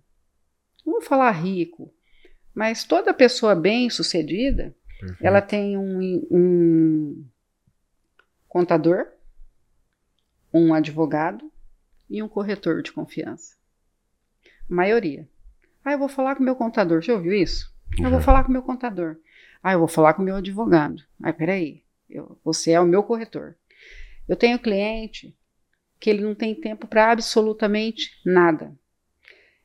Speaker 1: vou falar rico, mas toda pessoa bem sucedida,
Speaker 2: Perfeito.
Speaker 1: ela tem um, um contador, um advogado e um corretor de confiança. A maioria. Ah, eu vou falar com o meu contador. Já ouviu isso? Eu vou falar com o meu contador. Ah, eu vou falar com o meu advogado. Ah, peraí. Eu, você é o meu corretor. Eu tenho cliente que ele não tem tempo para absolutamente nada.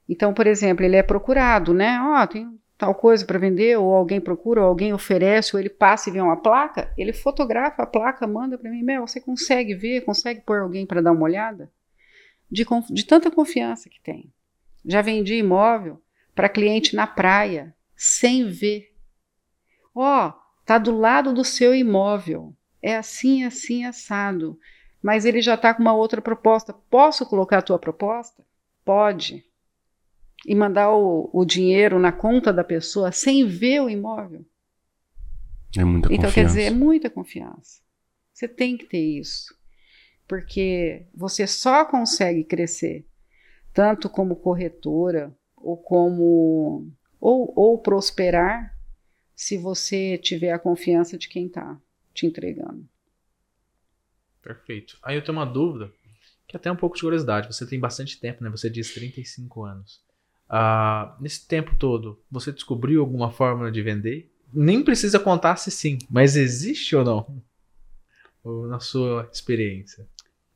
Speaker 1: Então, por exemplo, ele é procurado, né? Ó, tem tal coisa para vender, ou alguém procura, ou alguém oferece, ou ele passa e vê uma placa, ele fotografa a placa, manda para mim, Mel, você consegue ver, consegue pôr alguém para dar uma olhada? De, de tanta confiança que tem. Já vendi imóvel para cliente na praia, sem ver. Ó, tá do lado do seu imóvel. É assim, assim, assado. Mas ele já está com uma outra proposta. Posso colocar a tua proposta? Pode. E mandar o, o dinheiro na conta da pessoa sem ver o imóvel.
Speaker 2: É muita
Speaker 1: Então,
Speaker 2: confiança.
Speaker 1: quer dizer, é muita confiança. Você tem que ter isso. Porque você só consegue crescer, tanto como corretora, ou como. ou, ou prosperar, se você tiver a confiança de quem está te entregando.
Speaker 3: Perfeito. Aí eu tenho uma dúvida que até é um pouco de curiosidade. Você tem bastante tempo, né? Você diz 35 anos. Ah, nesse tempo todo, você descobriu alguma fórmula de vender? Nem precisa contar se sim, mas existe ou não? Ou na sua experiência?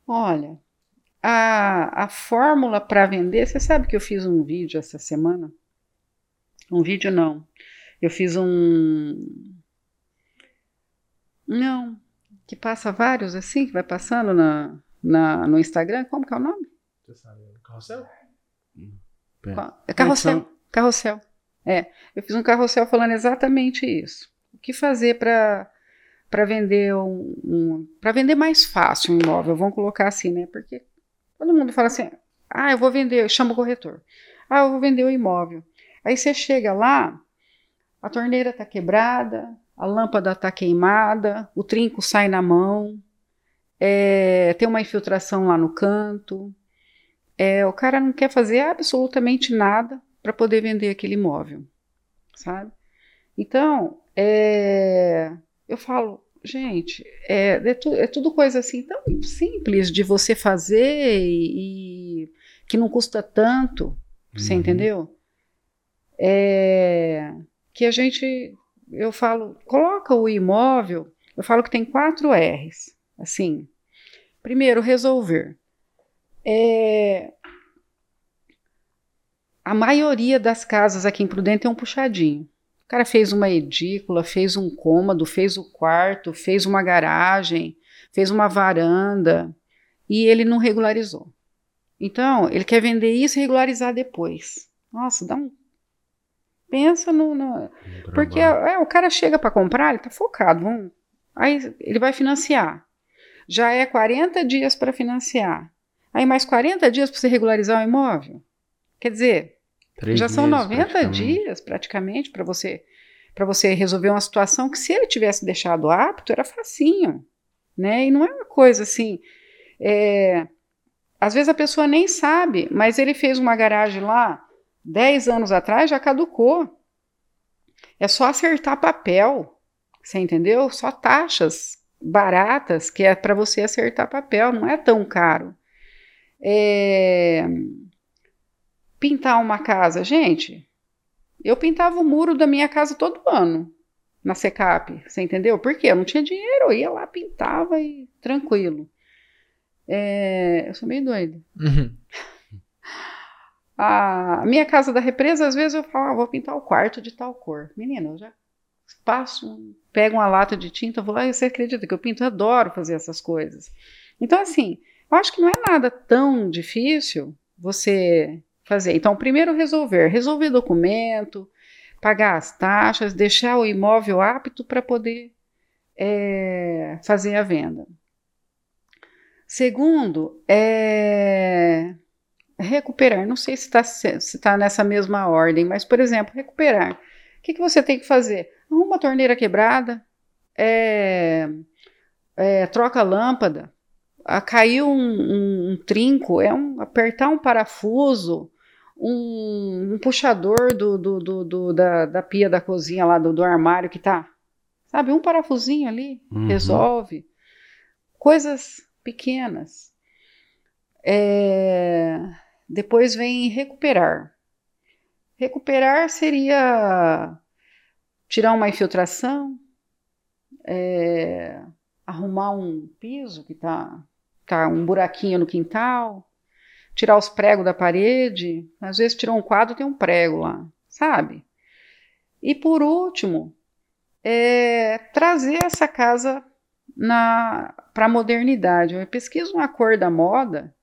Speaker 1: Olha, a, a fórmula para vender, você sabe que eu fiz um vídeo essa semana? Um vídeo não. Eu fiz um. Não, que passa vários assim, que vai passando na, na, no Instagram. Como que é o nome?
Speaker 3: Você sabe, carrossel?
Speaker 1: É carrossel. Carrossel. É, eu fiz um carrossel falando exatamente isso. O que fazer para para vender um, um para vender mais fácil um imóvel, vamos colocar assim, né? Porque todo mundo fala assim: "Ah, eu vou vender, eu chamo o corretor. Ah, eu vou vender o imóvel". Aí você chega lá, a torneira está quebrada, a lâmpada está queimada, o trinco sai na mão, é, tem uma infiltração lá no canto. É, o cara não quer fazer absolutamente nada para poder vender aquele imóvel, sabe? Então, é, eu falo, gente, é, é, tu, é, tudo coisa assim tão simples de você fazer e, e que não custa tanto, você uhum. entendeu? É, que a gente, eu falo, coloca o imóvel, eu falo que tem quatro R's, assim. Primeiro, resolver. É, a maioria das casas aqui em Prudente tem um puxadinho. O cara fez uma edícula, fez um cômodo, fez o quarto, fez uma garagem, fez uma varanda e ele não regularizou. Então, ele quer vender isso e regularizar depois. Nossa, dá um. Pensa no. no... Porque é, o cara chega para comprar, ele tá focado. Vamos... Aí ele vai financiar. Já é 40 dias para financiar. Aí mais 40 dias para você regularizar o imóvel. Quer dizer, Três já são 90 praticamente. dias praticamente para você para você resolver uma situação que se ele tivesse deixado apto era facinho, né? E não é uma coisa assim. É, às vezes a pessoa nem sabe, mas ele fez uma garagem lá 10 anos atrás já caducou. É só acertar papel, você entendeu? Só taxas baratas que é para você acertar papel, não é tão caro. É, pintar uma casa, gente, eu pintava o muro da minha casa todo ano na Secap, você entendeu? Porque eu não tinha dinheiro, eu ia lá, pintava e tranquilo. É, eu sou meio doida. Uhum. A minha casa da represa, às vezes eu falo, ah, vou pintar o quarto de tal cor. Menina, eu já passo, pego uma lata de tinta, vou lá e você acredita que eu pinto? Eu adoro fazer essas coisas. Então, assim, eu acho que não é nada tão difícil você fazer. Então, primeiro resolver, resolver documento, pagar as taxas, deixar o imóvel apto para poder é, fazer a venda. Segundo, é recuperar. Não sei se está se tá nessa mesma ordem, mas, por exemplo, recuperar. O que, que você tem que fazer? Uma torneira quebrada, é, é, troca a lâmpada, a, caiu um, um, um, trinco, é um apertar um parafuso, um, um puxador do, do, do, do, da, da pia da cozinha lá, do, do armário que tá, sabe, um parafusinho ali, uhum. resolve. Coisas pequenas. É, depois vem recuperar. Recuperar seria tirar uma infiltração, é, arrumar um piso que tá, tá um buraquinho no quintal, tirar os pregos da parede. Às vezes tirou um quadro tem um prego lá, sabe? E por último, é, trazer essa casa para a modernidade. Eu pesquiso uma cor da moda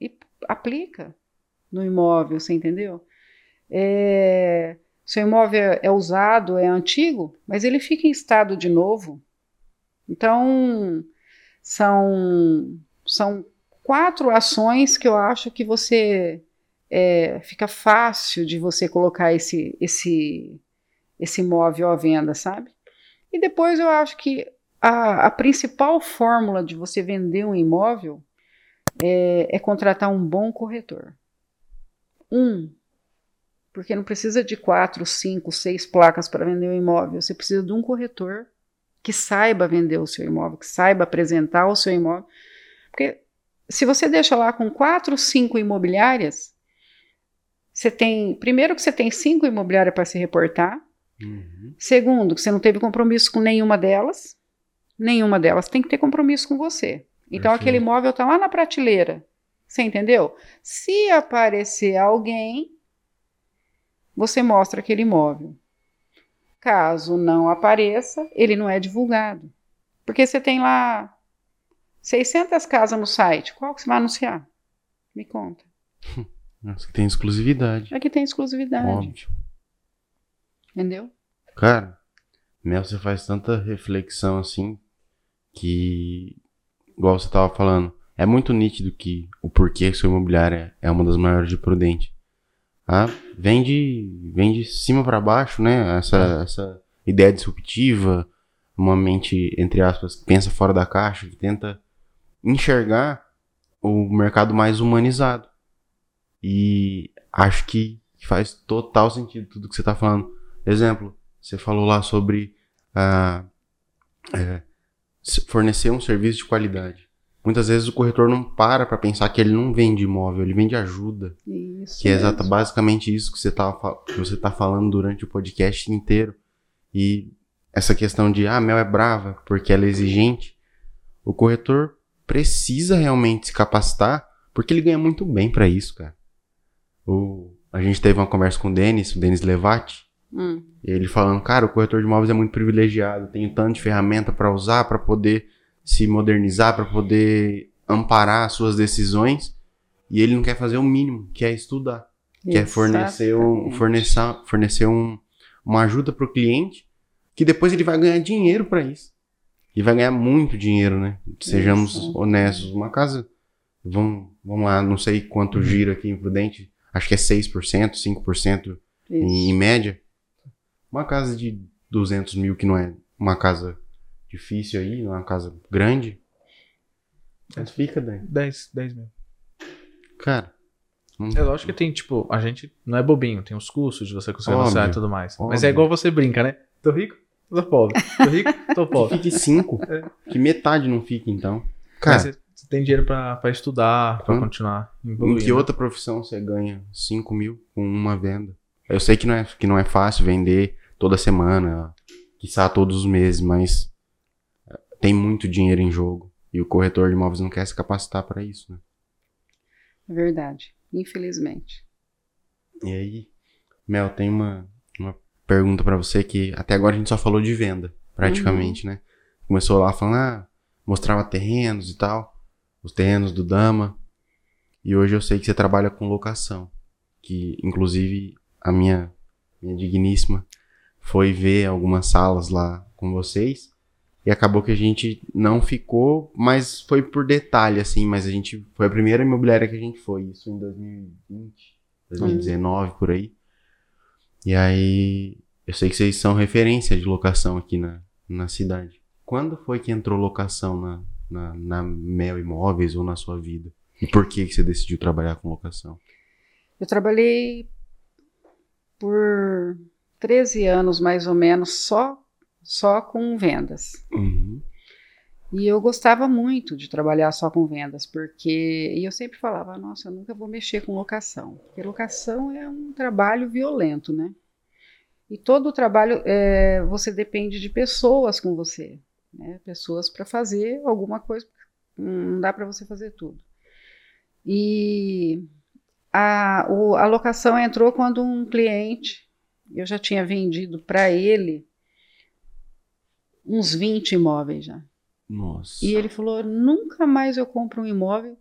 Speaker 1: e aplica no imóvel, você entendeu? É, seu imóvel é usado, é antigo, mas ele fica em estado de novo. Então, são, são quatro ações que eu acho que você é, fica fácil de você colocar esse, esse, esse imóvel à venda, sabe? E depois eu acho que a, a principal fórmula de você vender um imóvel é, é contratar um bom corretor. Um, porque não precisa de quatro, cinco, seis placas para vender um imóvel. Você precisa de um corretor que saiba vender o seu imóvel, que saiba apresentar o seu imóvel. Porque se você deixa lá com quatro, cinco imobiliárias, você tem. Primeiro, que você tem cinco imobiliárias para se reportar.
Speaker 2: Uhum.
Speaker 1: Segundo, que você não teve compromisso com nenhuma delas. Nenhuma delas tem que ter compromisso com você. Então,
Speaker 2: Perfeito.
Speaker 1: aquele imóvel está lá na prateleira. Você entendeu? Se aparecer alguém, você mostra aquele imóvel. Caso não apareça, ele não é divulgado. Porque você tem lá 600 casas no site. Qual que você vai anunciar? Me conta.
Speaker 2: Nossa, que tem exclusividade.
Speaker 1: Aqui tem exclusividade.
Speaker 2: Óbvio.
Speaker 1: Entendeu?
Speaker 2: Cara, Mel, você faz tanta reflexão assim que, igual você tava falando, é muito nítido que o porquê que seu imobiliário é, é uma das maiores de Prudente. Ah, vem de, vem de cima para baixo, né? Essa, essa ideia disruptiva, uma mente, entre aspas, que pensa fora da caixa, que tenta enxergar o mercado mais humanizado. E acho que faz total sentido tudo que você tá falando. Exemplo, você falou lá sobre ah, é, fornecer um serviço de qualidade. Muitas vezes o corretor não para para pensar que ele não vende imóvel, ele vende ajuda.
Speaker 1: Isso.
Speaker 2: Que é exata, basicamente isso que você, tá, que você tá falando durante o podcast inteiro. E essa questão de, ah, a Mel é brava porque ela é exigente. O corretor precisa realmente se capacitar porque ele ganha muito bem para isso, cara. O, a gente teve uma conversa com o Denis, o Denis Levati,
Speaker 1: Hum,
Speaker 2: ele falando, cara, o corretor de imóveis é muito privilegiado, tem tanto de ferramenta para usar, para poder se modernizar, para poder amparar as suas decisões, e ele não quer fazer o mínimo, que é estudar, que é fornecer, um, fornecer, fornecer um, uma ajuda para o cliente, que depois ele vai ganhar dinheiro para isso. E vai ganhar muito dinheiro, né? Sejamos
Speaker 1: Isso.
Speaker 2: honestos. Uma casa, vamos, vamos lá, não sei quanto gira aqui em Prudente, acho que é 6%, 5% em, em média. Uma casa de 200 mil, que não é uma casa difícil aí, não é uma casa grande. Quanto fica, Dani?
Speaker 3: 10, 10 mil.
Speaker 2: Cara. hum,
Speaker 3: É lógico que tem, tipo, a gente não é bobinho, tem os custos de você conseguir anunciar e tudo mais. Mas
Speaker 2: óbvio.
Speaker 3: é igual você brinca, né? Tô rico, tô pobre. Tô rico, tô
Speaker 2: Que
Speaker 3: pobre.
Speaker 2: fique 5. que metade não fica, então. Cara,
Speaker 3: Mas você, tem dinheiro pra, pra estudar, pra
Speaker 2: Hum.
Speaker 3: continuar
Speaker 2: em que outra profissão você ganha 5 mil com uma venda? Eu sei que não é, que não é fácil vender toda semana, quiçá todos os meses, mas tem muito dinheiro em jogo. E o corretor de imóveis não quer se capacitar para isso, né?
Speaker 1: É verdade. Infelizmente.
Speaker 2: E aí, Mel, tem uma, uma pergunta pra você que até agora a gente só falou de venda, praticamente, né? Começou lá falando, ah, mostrava terrenos e tal, os terrenos do Dama. E hoje eu sei que você trabalha com locação, que inclusive a minha, minha digníssima foi ver algumas salas lá com vocês. E acabou que a gente não ficou, mas foi por detalhe, assim, mas a gente foi a primeira imobiliária que a gente foi, isso em 2020. 2019 por aí. E aí, eu sei que vocês são referência de locação aqui na, na cidade. Quando foi que entrou locação na, na, na Mel Imóveis ou na sua vida? E por que, que você decidiu trabalhar com locação?
Speaker 1: Eu trabalhei por 13 anos, mais ou menos, só, só com vendas.
Speaker 2: Uhum.
Speaker 1: E eu gostava muito de trabalhar só com vendas, porque e eu sempre falava, nossa, eu nunca vou mexer com locação, porque locação é um trabalho violento, né? E todo o trabalho é, você depende de pessoas com você, né? Pessoas para fazer alguma coisa, não dá para você fazer tudo. E a, o- a locação entrou quando um cliente, eu já tinha vendido para ele uns 20 imóveis já.
Speaker 2: Nossa.
Speaker 1: E ele falou: nunca mais eu compro um imóvel,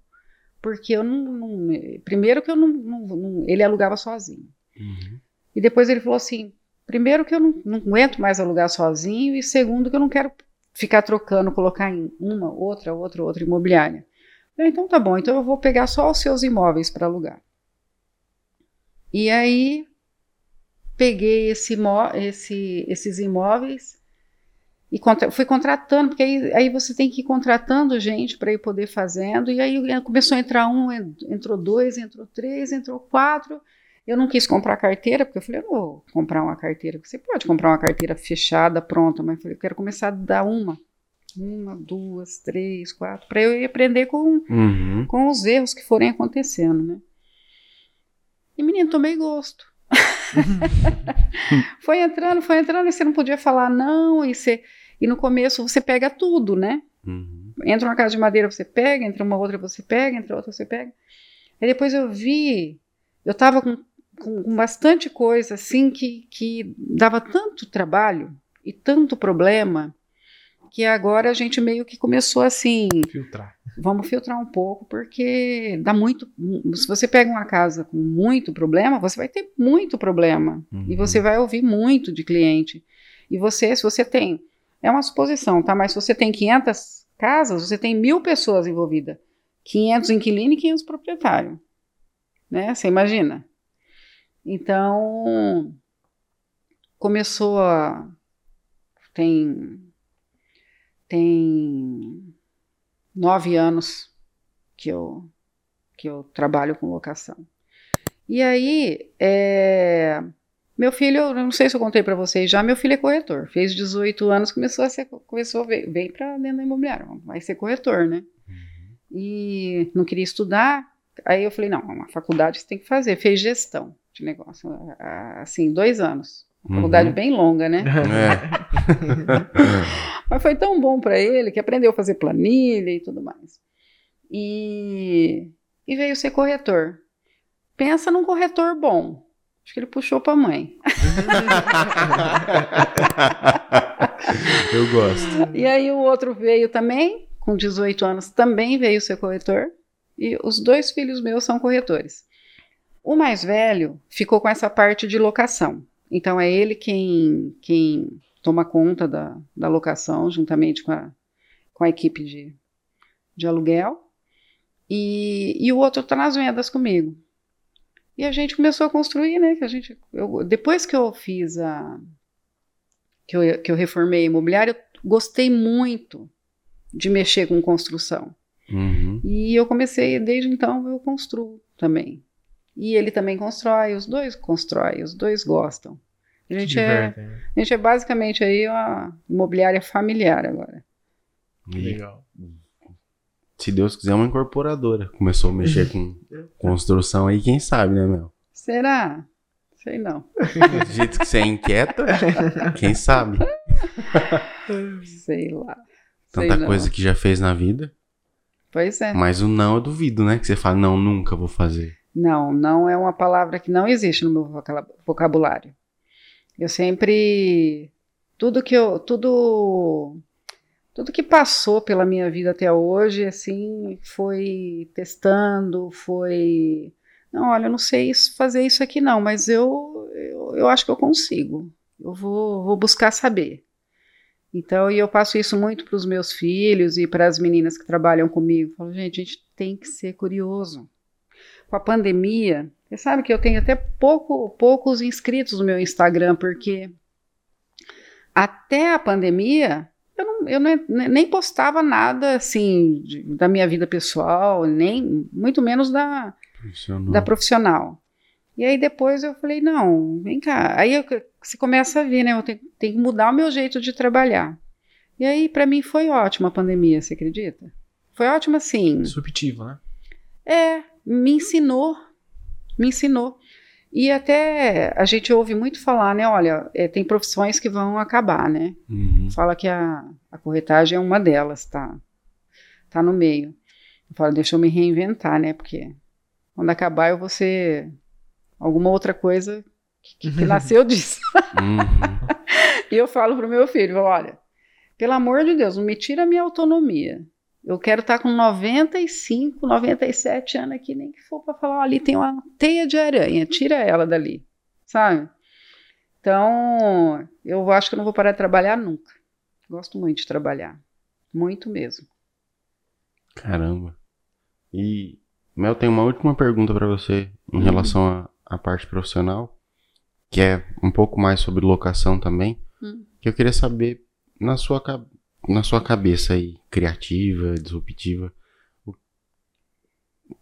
Speaker 1: porque eu não. não- primeiro que eu não, não- não- Ele alugava sozinho.
Speaker 2: Uhum.
Speaker 1: E depois ele falou assim: primeiro que eu não, não aguento mais alugar sozinho, e segundo que eu não quero ficar trocando, colocar em uma, outra, outra, outra imobiliária. Eu então tá bom, então eu vou pegar só os seus imóveis para alugar. E aí peguei esse, esse- esses imóveis e contra- fui contratando, porque aí, aí você tem que ir contratando gente para ir poder fazendo, e aí começou a entrar um, en- entrou dois, entrou três, entrou quatro. Eu não quis comprar carteira, porque eu falei, eu não vou comprar uma carteira. Você pode comprar uma carteira fechada, pronta, mas eu falei, eu quero começar a dar uma. Uma, duas, três, quatro, para eu ir aprender com,
Speaker 2: Uhum.
Speaker 1: com os erros que forem acontecendo, né? E menino, tomei gosto. foi entrando, foi entrando, e você não podia falar não, e, você, e no começo você pega tudo, né?
Speaker 2: Uhum.
Speaker 1: Entra uma casa de madeira, você pega, entra uma outra, você pega, entra outra, você pega. Aí depois eu vi, eu tava com, com, com bastante coisa, assim, que, que dava tanto trabalho e tanto problema, que agora a gente meio que começou assim,
Speaker 3: Filtrar.
Speaker 1: vamos filtrar um pouco, porque dá muito. Se você pega uma casa com muito problema, você vai ter muito problema.
Speaker 2: Uhum.
Speaker 1: E você vai ouvir muito de cliente. E você, se você tem. É uma suposição, tá? Mas se você tem 500 casas, você tem mil pessoas envolvidas. 500 inquilinos e 500 proprietários. Né? Você imagina? Então. Começou a. Tem. Tem nove anos que eu, que eu trabalho com locação. E aí, é, meu filho, eu não sei se eu contei para vocês já, meu filho é corretor. Fez 18 anos, começou a ser, começou a ver, veio para dentro da imobiliária, vai ser corretor, né? E não queria estudar. Aí eu falei, não, uma faculdade você tem que fazer. Fez gestão de negócio, assim, dois anos. Uma faculdade
Speaker 2: Uhum.
Speaker 1: bem longa, né?
Speaker 2: É.
Speaker 1: Mas foi tão bom para ele que aprendeu a fazer planilha e tudo mais. E, e veio ser corretor. Pensa num corretor bom. Acho que ele puxou para a mãe.
Speaker 2: Eu gosto.
Speaker 1: E aí o outro veio também, com 18 anos, também veio ser corretor. E os dois filhos meus são corretores. O mais velho ficou com essa parte de locação. Então é ele quem, quem toma conta da, da locação, juntamente com a, com a equipe de, de aluguel. E, e o outro está nas vendas comigo. E a gente começou a construir, né? Que a gente, eu, depois que eu fiz a. Que eu, que eu reformei a imobiliária, eu gostei muito de mexer com construção.
Speaker 2: Uhum.
Speaker 1: E eu comecei, desde então, eu construo também. E ele também constrói, os dois constroem, os dois gostam. A gente, é,
Speaker 3: né?
Speaker 1: a gente é basicamente aí uma imobiliária familiar agora.
Speaker 2: E,
Speaker 3: Legal.
Speaker 2: Se Deus quiser, uma incorporadora. Começou a mexer com construção aí, quem sabe, né, Mel?
Speaker 1: Será? Sei não.
Speaker 2: Do jeito que você é inquieta, quem sabe?
Speaker 1: Sei lá. Sei
Speaker 2: Tanta
Speaker 1: não.
Speaker 2: coisa que já fez na vida.
Speaker 1: Pois é.
Speaker 2: Mas o não eu duvido, né? Que você fala, não, nunca vou fazer.
Speaker 1: Não, não é uma palavra que não existe no meu vocabulário. Eu sempre tudo que eu tudo tudo que passou pela minha vida até hoje, assim, foi testando, foi não, olha, eu não sei fazer isso aqui não, mas eu eu, eu acho que eu consigo. Eu vou, vou buscar saber. Então, e eu passo isso muito para os meus filhos e para as meninas que trabalham comigo. Eu falo, gente, a gente tem que ser curioso com a pandemia, você sabe que eu tenho até pouco, poucos inscritos no meu Instagram, porque até a pandemia eu, não, eu nem, nem postava nada assim de- da minha vida pessoal, nem muito menos da,
Speaker 2: Funcionou.
Speaker 1: da profissional. E aí depois eu falei, não, vem cá. Aí eu- você começa a ver, né? Eu tenho, tenho que mudar o meu jeito de trabalhar. E aí, para mim, foi ótima a pandemia, você acredita? Foi ótima, assim.
Speaker 3: Subjetivo, né?
Speaker 1: É, me ensinou, me ensinou. E até a gente ouve muito falar, né? Olha, é, tem profissões que vão acabar, né?
Speaker 2: Uhum.
Speaker 1: Fala que a, a corretagem é uma delas, tá? Tá no meio. Eu falo, deixa eu me reinventar, né? Porque quando acabar eu vou ser alguma outra coisa que, que nasceu disso.
Speaker 2: Uhum.
Speaker 1: E eu falo pro meu filho, olha, pelo amor de Deus, não me tira a minha autonomia. Eu quero estar com 95, 97 anos aqui, nem que for para falar, ó, ali tem uma teia de aranha, tira ela dali, sabe? Então, eu acho que eu não vou parar de trabalhar nunca. Gosto muito de trabalhar, muito mesmo.
Speaker 2: Caramba. E, Mel, tem uma última pergunta pra você em relação à parte profissional, que é um pouco mais sobre locação também,
Speaker 1: Hum.
Speaker 2: que eu queria saber na sua, na sua cabeça aí, criativa, disruptiva,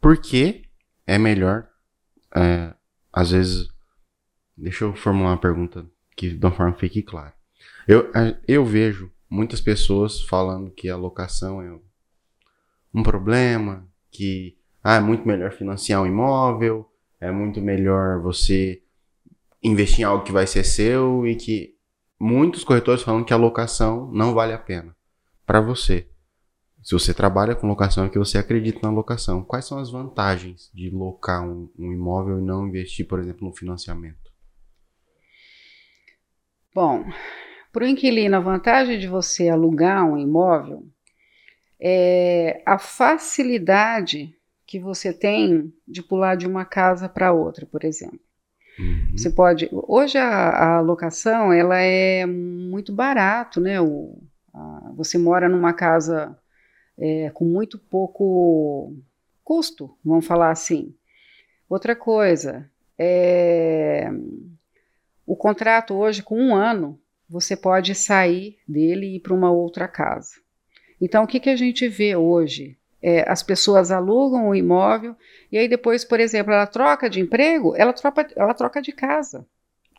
Speaker 2: por que é melhor, é, às vezes, deixa eu formular uma pergunta que de uma forma que fique clara. Eu, eu vejo muitas pessoas falando que a locação é um problema, que ah, é muito melhor financiar um imóvel, é muito melhor você investir em algo que vai ser seu e que muitos corretores falam que a locação não vale a pena para você. Se você trabalha com locação é que você acredita na locação. Quais são as vantagens de locar um, um imóvel e não investir, por exemplo, no financiamento?
Speaker 1: Bom, para o inquilino, a vantagem de você alugar um imóvel é a facilidade que você tem de pular de uma casa para outra, por exemplo. Uhum. Você pode. Hoje a, a locação ela é muito barato, né? O, a, você mora numa casa é, com muito pouco custo, vamos falar assim. Outra coisa, é, o contrato hoje, com um ano, você pode sair dele e ir para uma outra casa. Então, o que, que a gente vê hoje? É, as pessoas alugam o imóvel e aí depois, por exemplo, ela troca de emprego, ela troca, ela troca de casa.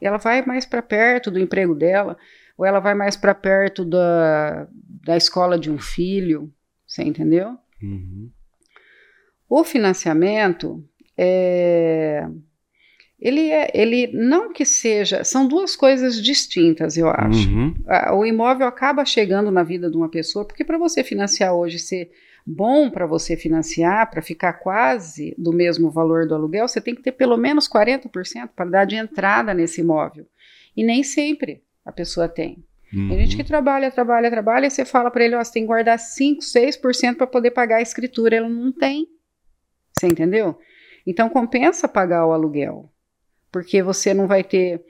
Speaker 1: Ela vai mais para perto do emprego dela, ou ela vai mais para perto da, da escola de um filho, você entendeu? Uhum. O financiamento é, ele é, ele não que seja, são duas coisas distintas, eu acho. Uhum. O imóvel acaba chegando na vida de uma pessoa, porque para você financiar hoje ser bom para você financiar, para ficar quase do mesmo valor do aluguel, você tem que ter pelo menos 40% para dar de entrada nesse imóvel. E nem sempre a pessoa tem. Uhum. Tem gente que trabalha, trabalha, trabalha, e você fala para ele, ó, você tem que guardar 5, 6% para poder pagar a escritura. Ele não tem. Você entendeu? Então compensa pagar o aluguel. Porque você não vai ter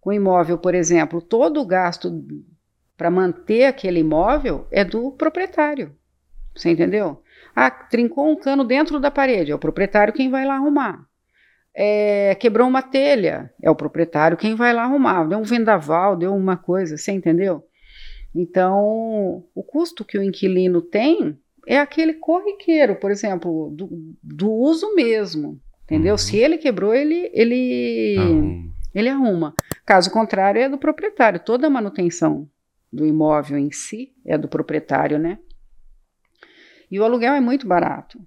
Speaker 1: com imóvel, por exemplo, todo o gasto para manter aquele imóvel é do proprietário. Você entendeu? Ah, trincou um cano dentro da parede, é o proprietário quem vai lá arrumar é, quebrou uma telha, é o proprietário quem vai lá arrumar. Deu um vendaval, deu uma coisa, você entendeu? Então, o custo que o inquilino tem é aquele corriqueiro, por exemplo, do, do uso mesmo, entendeu? Uhum. Se ele quebrou, ele, ele, uhum. ele arruma. Caso contrário, é do proprietário. Toda a manutenção do imóvel em si é do proprietário, né? E o aluguel é muito barato.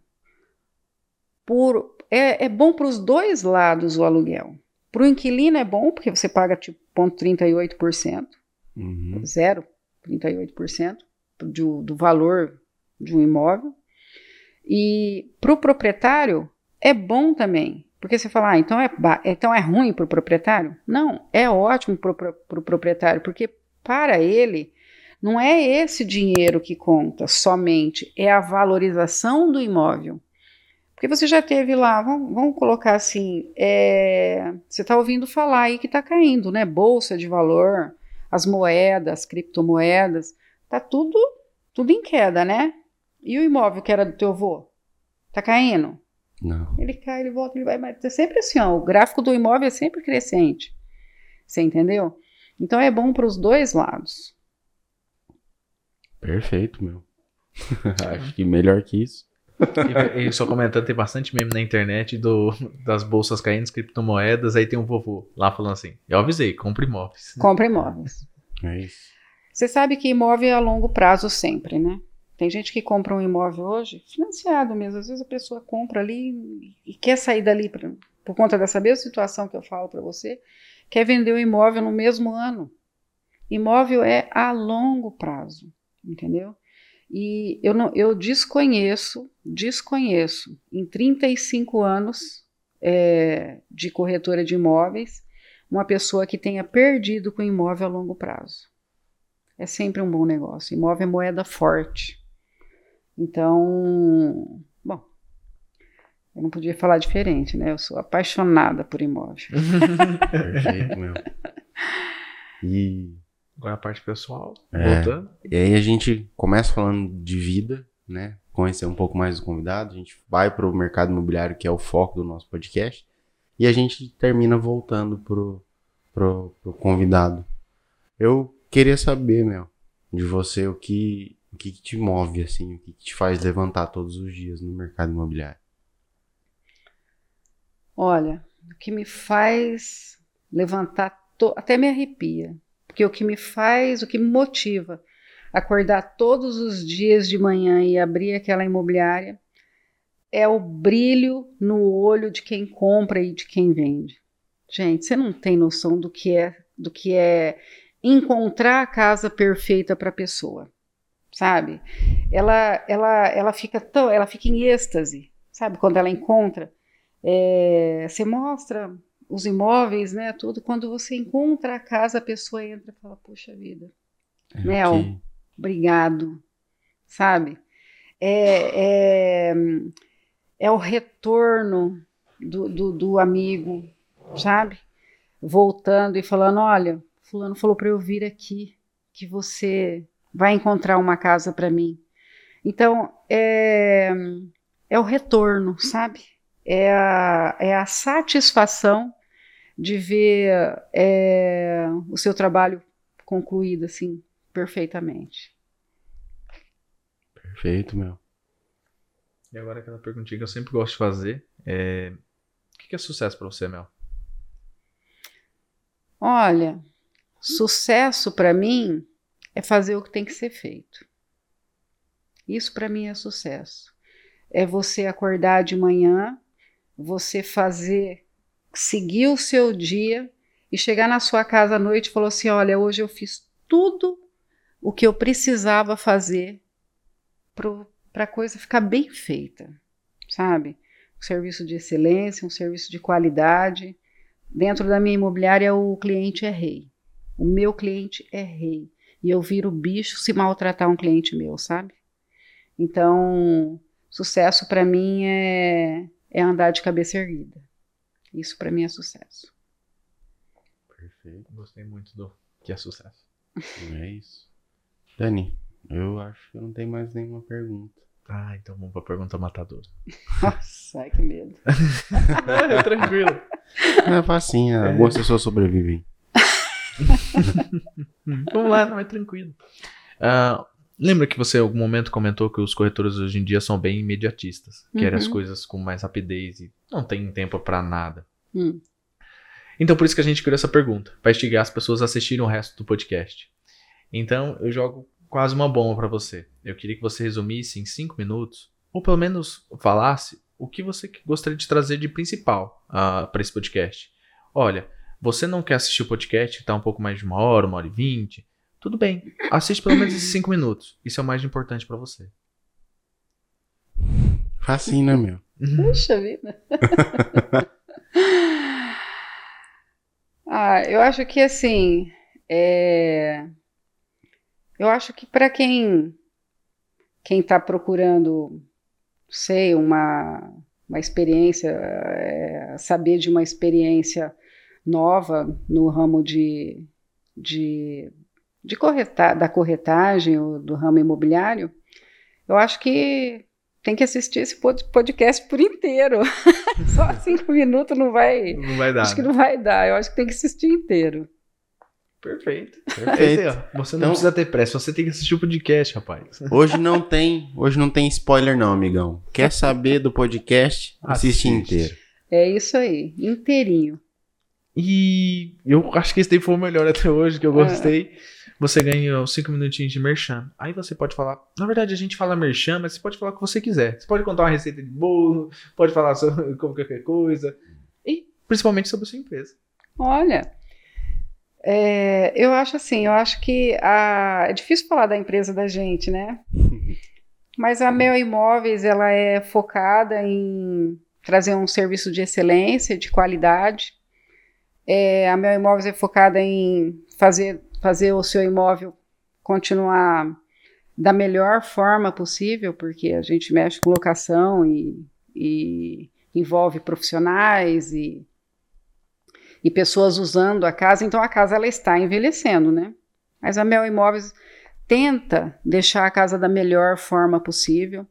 Speaker 1: Por, é, é bom para os dois lados o aluguel. Para o inquilino é bom, porque você paga tipo 0,38%, uhum. 0,38% do, do valor de um imóvel. E para o proprietário é bom também, porque você fala, ah, então é, então é ruim para o proprietário? Não, é ótimo para o pro proprietário, porque para ele não é esse dinheiro que conta somente, é a valorização do imóvel. Porque você já teve lá, vamos, vamos colocar assim, é, você está ouvindo falar aí que está caindo, né? Bolsa de valor, as moedas, criptomoedas, tá tudo, tudo em queda, né? E o imóvel que era do teu avô? Tá caindo?
Speaker 2: Não.
Speaker 1: Ele cai, ele volta, ele vai, mas é sempre assim, ó, o gráfico do imóvel é sempre crescente. Você entendeu? Então é bom para os dois lados.
Speaker 2: Perfeito, meu. Acho que melhor que isso
Speaker 3: e, e só comentando, tem bastante meme na internet do, das bolsas caindo, criptomoedas, aí tem um vovô lá falando assim, eu avisei, compre imóveis.
Speaker 1: Compre imóveis.
Speaker 2: É isso.
Speaker 1: Você sabe que imóvel é a longo prazo sempre, né? Tem gente que compra um imóvel hoje, financiado mesmo. Às vezes a pessoa compra ali e quer sair dali pra, por conta dessa mesma situação que eu falo para você, quer vender o imóvel no mesmo ano. Imóvel é a longo prazo, entendeu? E eu, não, eu desconheço, desconheço, em 35 anos é, de corretora de imóveis, uma pessoa que tenha perdido com imóvel a longo prazo. É sempre um bom negócio. Imóvel é moeda forte. Então, bom, eu não podia falar diferente, né? Eu sou apaixonada por imóvel.
Speaker 2: Perfeito, meu.
Speaker 3: E Agora a parte pessoal, é, voltando.
Speaker 2: E aí a gente começa falando de vida, né? Conhecer um pouco mais do convidado. A gente vai para o mercado imobiliário, que é o foco do nosso podcast. E a gente termina voltando pro, pro, pro convidado. Eu queria saber, Mel, de você o que, o que, te move, assim, o que, que te faz levantar todos os dias no mercado imobiliário.
Speaker 1: Olha, o que me faz levantar, to... até me arrepia porque o que me faz, o que me motiva acordar todos os dias de manhã e abrir aquela imobiliária é o brilho no olho de quem compra e de quem vende. Gente, você não tem noção do que é, do que é encontrar a casa perfeita para a pessoa, sabe? Ela, ela, ela fica tão, ela fica em êxtase, sabe? Quando ela encontra, é, você mostra os imóveis, né? Tudo. Quando você encontra a casa, a pessoa entra e fala: Puxa vida, é Mel, que... obrigado, sabe? É, é, é o retorno do, do, do amigo, sabe? Voltando e falando: olha, Fulano falou para eu vir aqui, que você vai encontrar uma casa para mim. Então, é, é o retorno, sabe? É a, é a satisfação de ver é, o seu trabalho concluído, assim, perfeitamente.
Speaker 2: Perfeito, meu.
Speaker 3: E agora aquela perguntinha que eu sempre gosto de fazer é... O que é sucesso para você, Mel?
Speaker 1: Olha, sucesso para mim é fazer o que tem que ser feito. Isso para mim é sucesso. É você acordar de manhã, você fazer, seguir o seu dia e chegar na sua casa à noite e falar assim: olha, hoje eu fiz tudo o que eu precisava fazer para a coisa ficar bem feita, sabe? Um serviço de excelência, um serviço de qualidade. Dentro da minha imobiliária, o cliente é rei. O meu cliente é rei. E eu viro bicho se maltratar um cliente meu, sabe? Então, sucesso para mim é, é andar de cabeça erguida. Isso para mim é sucesso.
Speaker 3: Perfeito. Gostei muito do que é sucesso.
Speaker 2: É isso. Dani, eu acho que não tem mais nenhuma pergunta.
Speaker 3: Ah, então vamos pra pergunta matadora.
Speaker 1: Nossa, ai, que medo.
Speaker 3: é, tranquilo.
Speaker 2: É facinho, é. algumas pessoas sobrevivem.
Speaker 3: vamos lá, não é tranquilo. Uh, lembra que você em algum momento comentou que os corretores hoje em dia são bem imediatistas, uhum. querem as uhum. coisas com mais rapidez e não tem tempo para nada. Uhum. Então por isso que a gente criou essa pergunta, para instigar as pessoas a assistirem o resto do podcast. Então eu jogo quase uma bomba para você. Eu queria que você resumisse em cinco minutos, ou pelo menos falasse o que você gostaria de trazer de principal uh, ah, para esse podcast. Olha, você não quer assistir o podcast, que tá um pouco mais de uma hora, uma hora e vinte, tudo bem. Assiste pelo menos esses cinco minutos. Isso é o mais importante para você.
Speaker 2: Facinho, né, meu?
Speaker 1: Puxa vida. ah, eu acho que assim. É... Eu acho que para quem quem está procurando, sei, uma, uma experiência, é, saber de uma experiência nova no ramo de, de, de correta, da corretagem ou do ramo imobiliário, eu acho que tem que assistir esse podcast por inteiro. Só cinco minutos não vai.
Speaker 3: Não vai dar.
Speaker 1: Acho que né? não vai dar. Eu acho que tem que assistir inteiro.
Speaker 3: Perfeito. Perfeito. Aí, você não então, precisa ter pressa, você tem que assistir o podcast, rapaz.
Speaker 2: Hoje não tem, hoje não tem spoiler não, amigão. Quer saber do podcast? Assiste, assiste inteiro.
Speaker 1: É isso aí, inteirinho.
Speaker 3: E eu acho que esse daí foi o melhor até hoje, que eu gostei. É. Você ganha 5 minutinhos de merchan. Aí você pode falar. Na verdade, a gente fala merchan, mas você pode falar o que você quiser. Você pode contar uma receita de bolo, pode falar sobre qualquer coisa. E principalmente sobre a sua empresa.
Speaker 1: Olha, é, eu acho assim, eu acho que a, é difícil falar da empresa da gente, né? Mas a Mel Imóveis, ela é focada em trazer um serviço de excelência, de qualidade. É, a Mel Imóveis é focada em fazer, fazer o seu imóvel continuar da melhor forma possível, porque a gente mexe com locação e, e envolve profissionais e e pessoas usando a casa, então a casa ela está envelhecendo, né? Mas a Mel Imóveis tenta deixar a casa da melhor forma possível,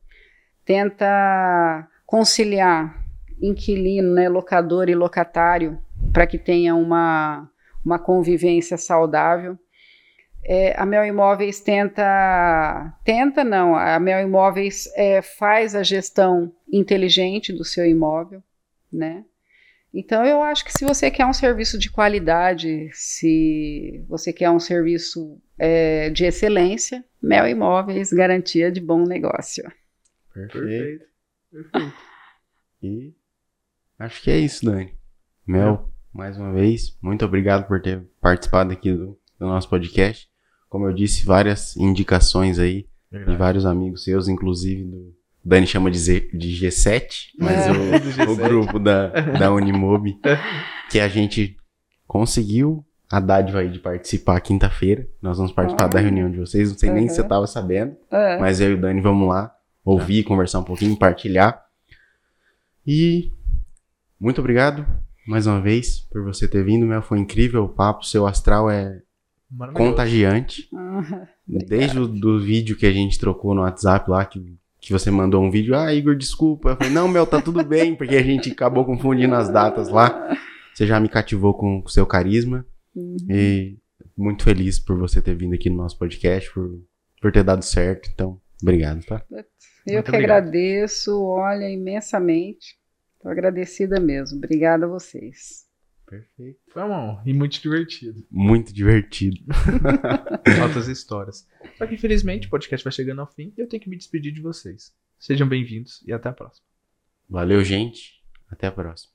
Speaker 1: tenta conciliar inquilino, né, locador e locatário para que tenha uma, uma convivência saudável. É, a Mel Imóveis tenta, tenta não, a Mel Imóveis é, faz a gestão inteligente do seu imóvel, né? Então, eu acho que se você quer um serviço de qualidade, se você quer um serviço é, de excelência, Mel Imóveis, garantia de bom negócio.
Speaker 2: Perfeito.
Speaker 3: Perfeito.
Speaker 2: E acho que é isso, Dani. Mel, mais uma vez, muito obrigado por ter participado aqui do, do nosso podcast. Como eu disse, várias indicações aí de
Speaker 3: Verdade.
Speaker 2: vários amigos seus, inclusive do Dani chama de, Z, de G7, mas
Speaker 1: É.
Speaker 2: o,
Speaker 3: Do G7.
Speaker 2: o grupo da, da Unimob, que a gente conseguiu a dádiva aí de participar quinta-feira. Nós vamos participar da reunião de vocês. Não sei nem se você
Speaker 1: Uhum.
Speaker 2: estava sabendo,
Speaker 1: É.
Speaker 2: mas eu e o Dani vamos lá ouvir, conversar um pouquinho, partilhar. E muito obrigado mais uma vez por você ter vindo, Mel. Foi incrível o papo. Seu astral é contagiante.
Speaker 1: Ah,
Speaker 2: Desde o do vídeo que a gente trocou no WhatsApp lá, que, que você mandou um vídeo, ah, Igor, desculpa. Eu falei, não, meu, tá tudo bem, porque a gente acabou confundindo as datas lá. Você já me cativou com o seu carisma.
Speaker 1: Uhum.
Speaker 2: E muito feliz por você ter vindo aqui no nosso podcast, por, por ter dado certo. Então, obrigado, tá?
Speaker 1: Eu
Speaker 3: Muito
Speaker 1: que
Speaker 3: obrigado.
Speaker 1: agradeço, olha, imensamente. Estou agradecida mesmo. Obrigada a vocês.
Speaker 2: Perfeito.
Speaker 3: Foi uma honra e muito divertido.
Speaker 2: Muito divertido.
Speaker 3: Altas histórias. Só que infelizmente o podcast vai chegando ao fim e eu tenho que me despedir de vocês. Sejam bem-vindos e até a próxima.
Speaker 2: Valeu, gente. Até a próxima.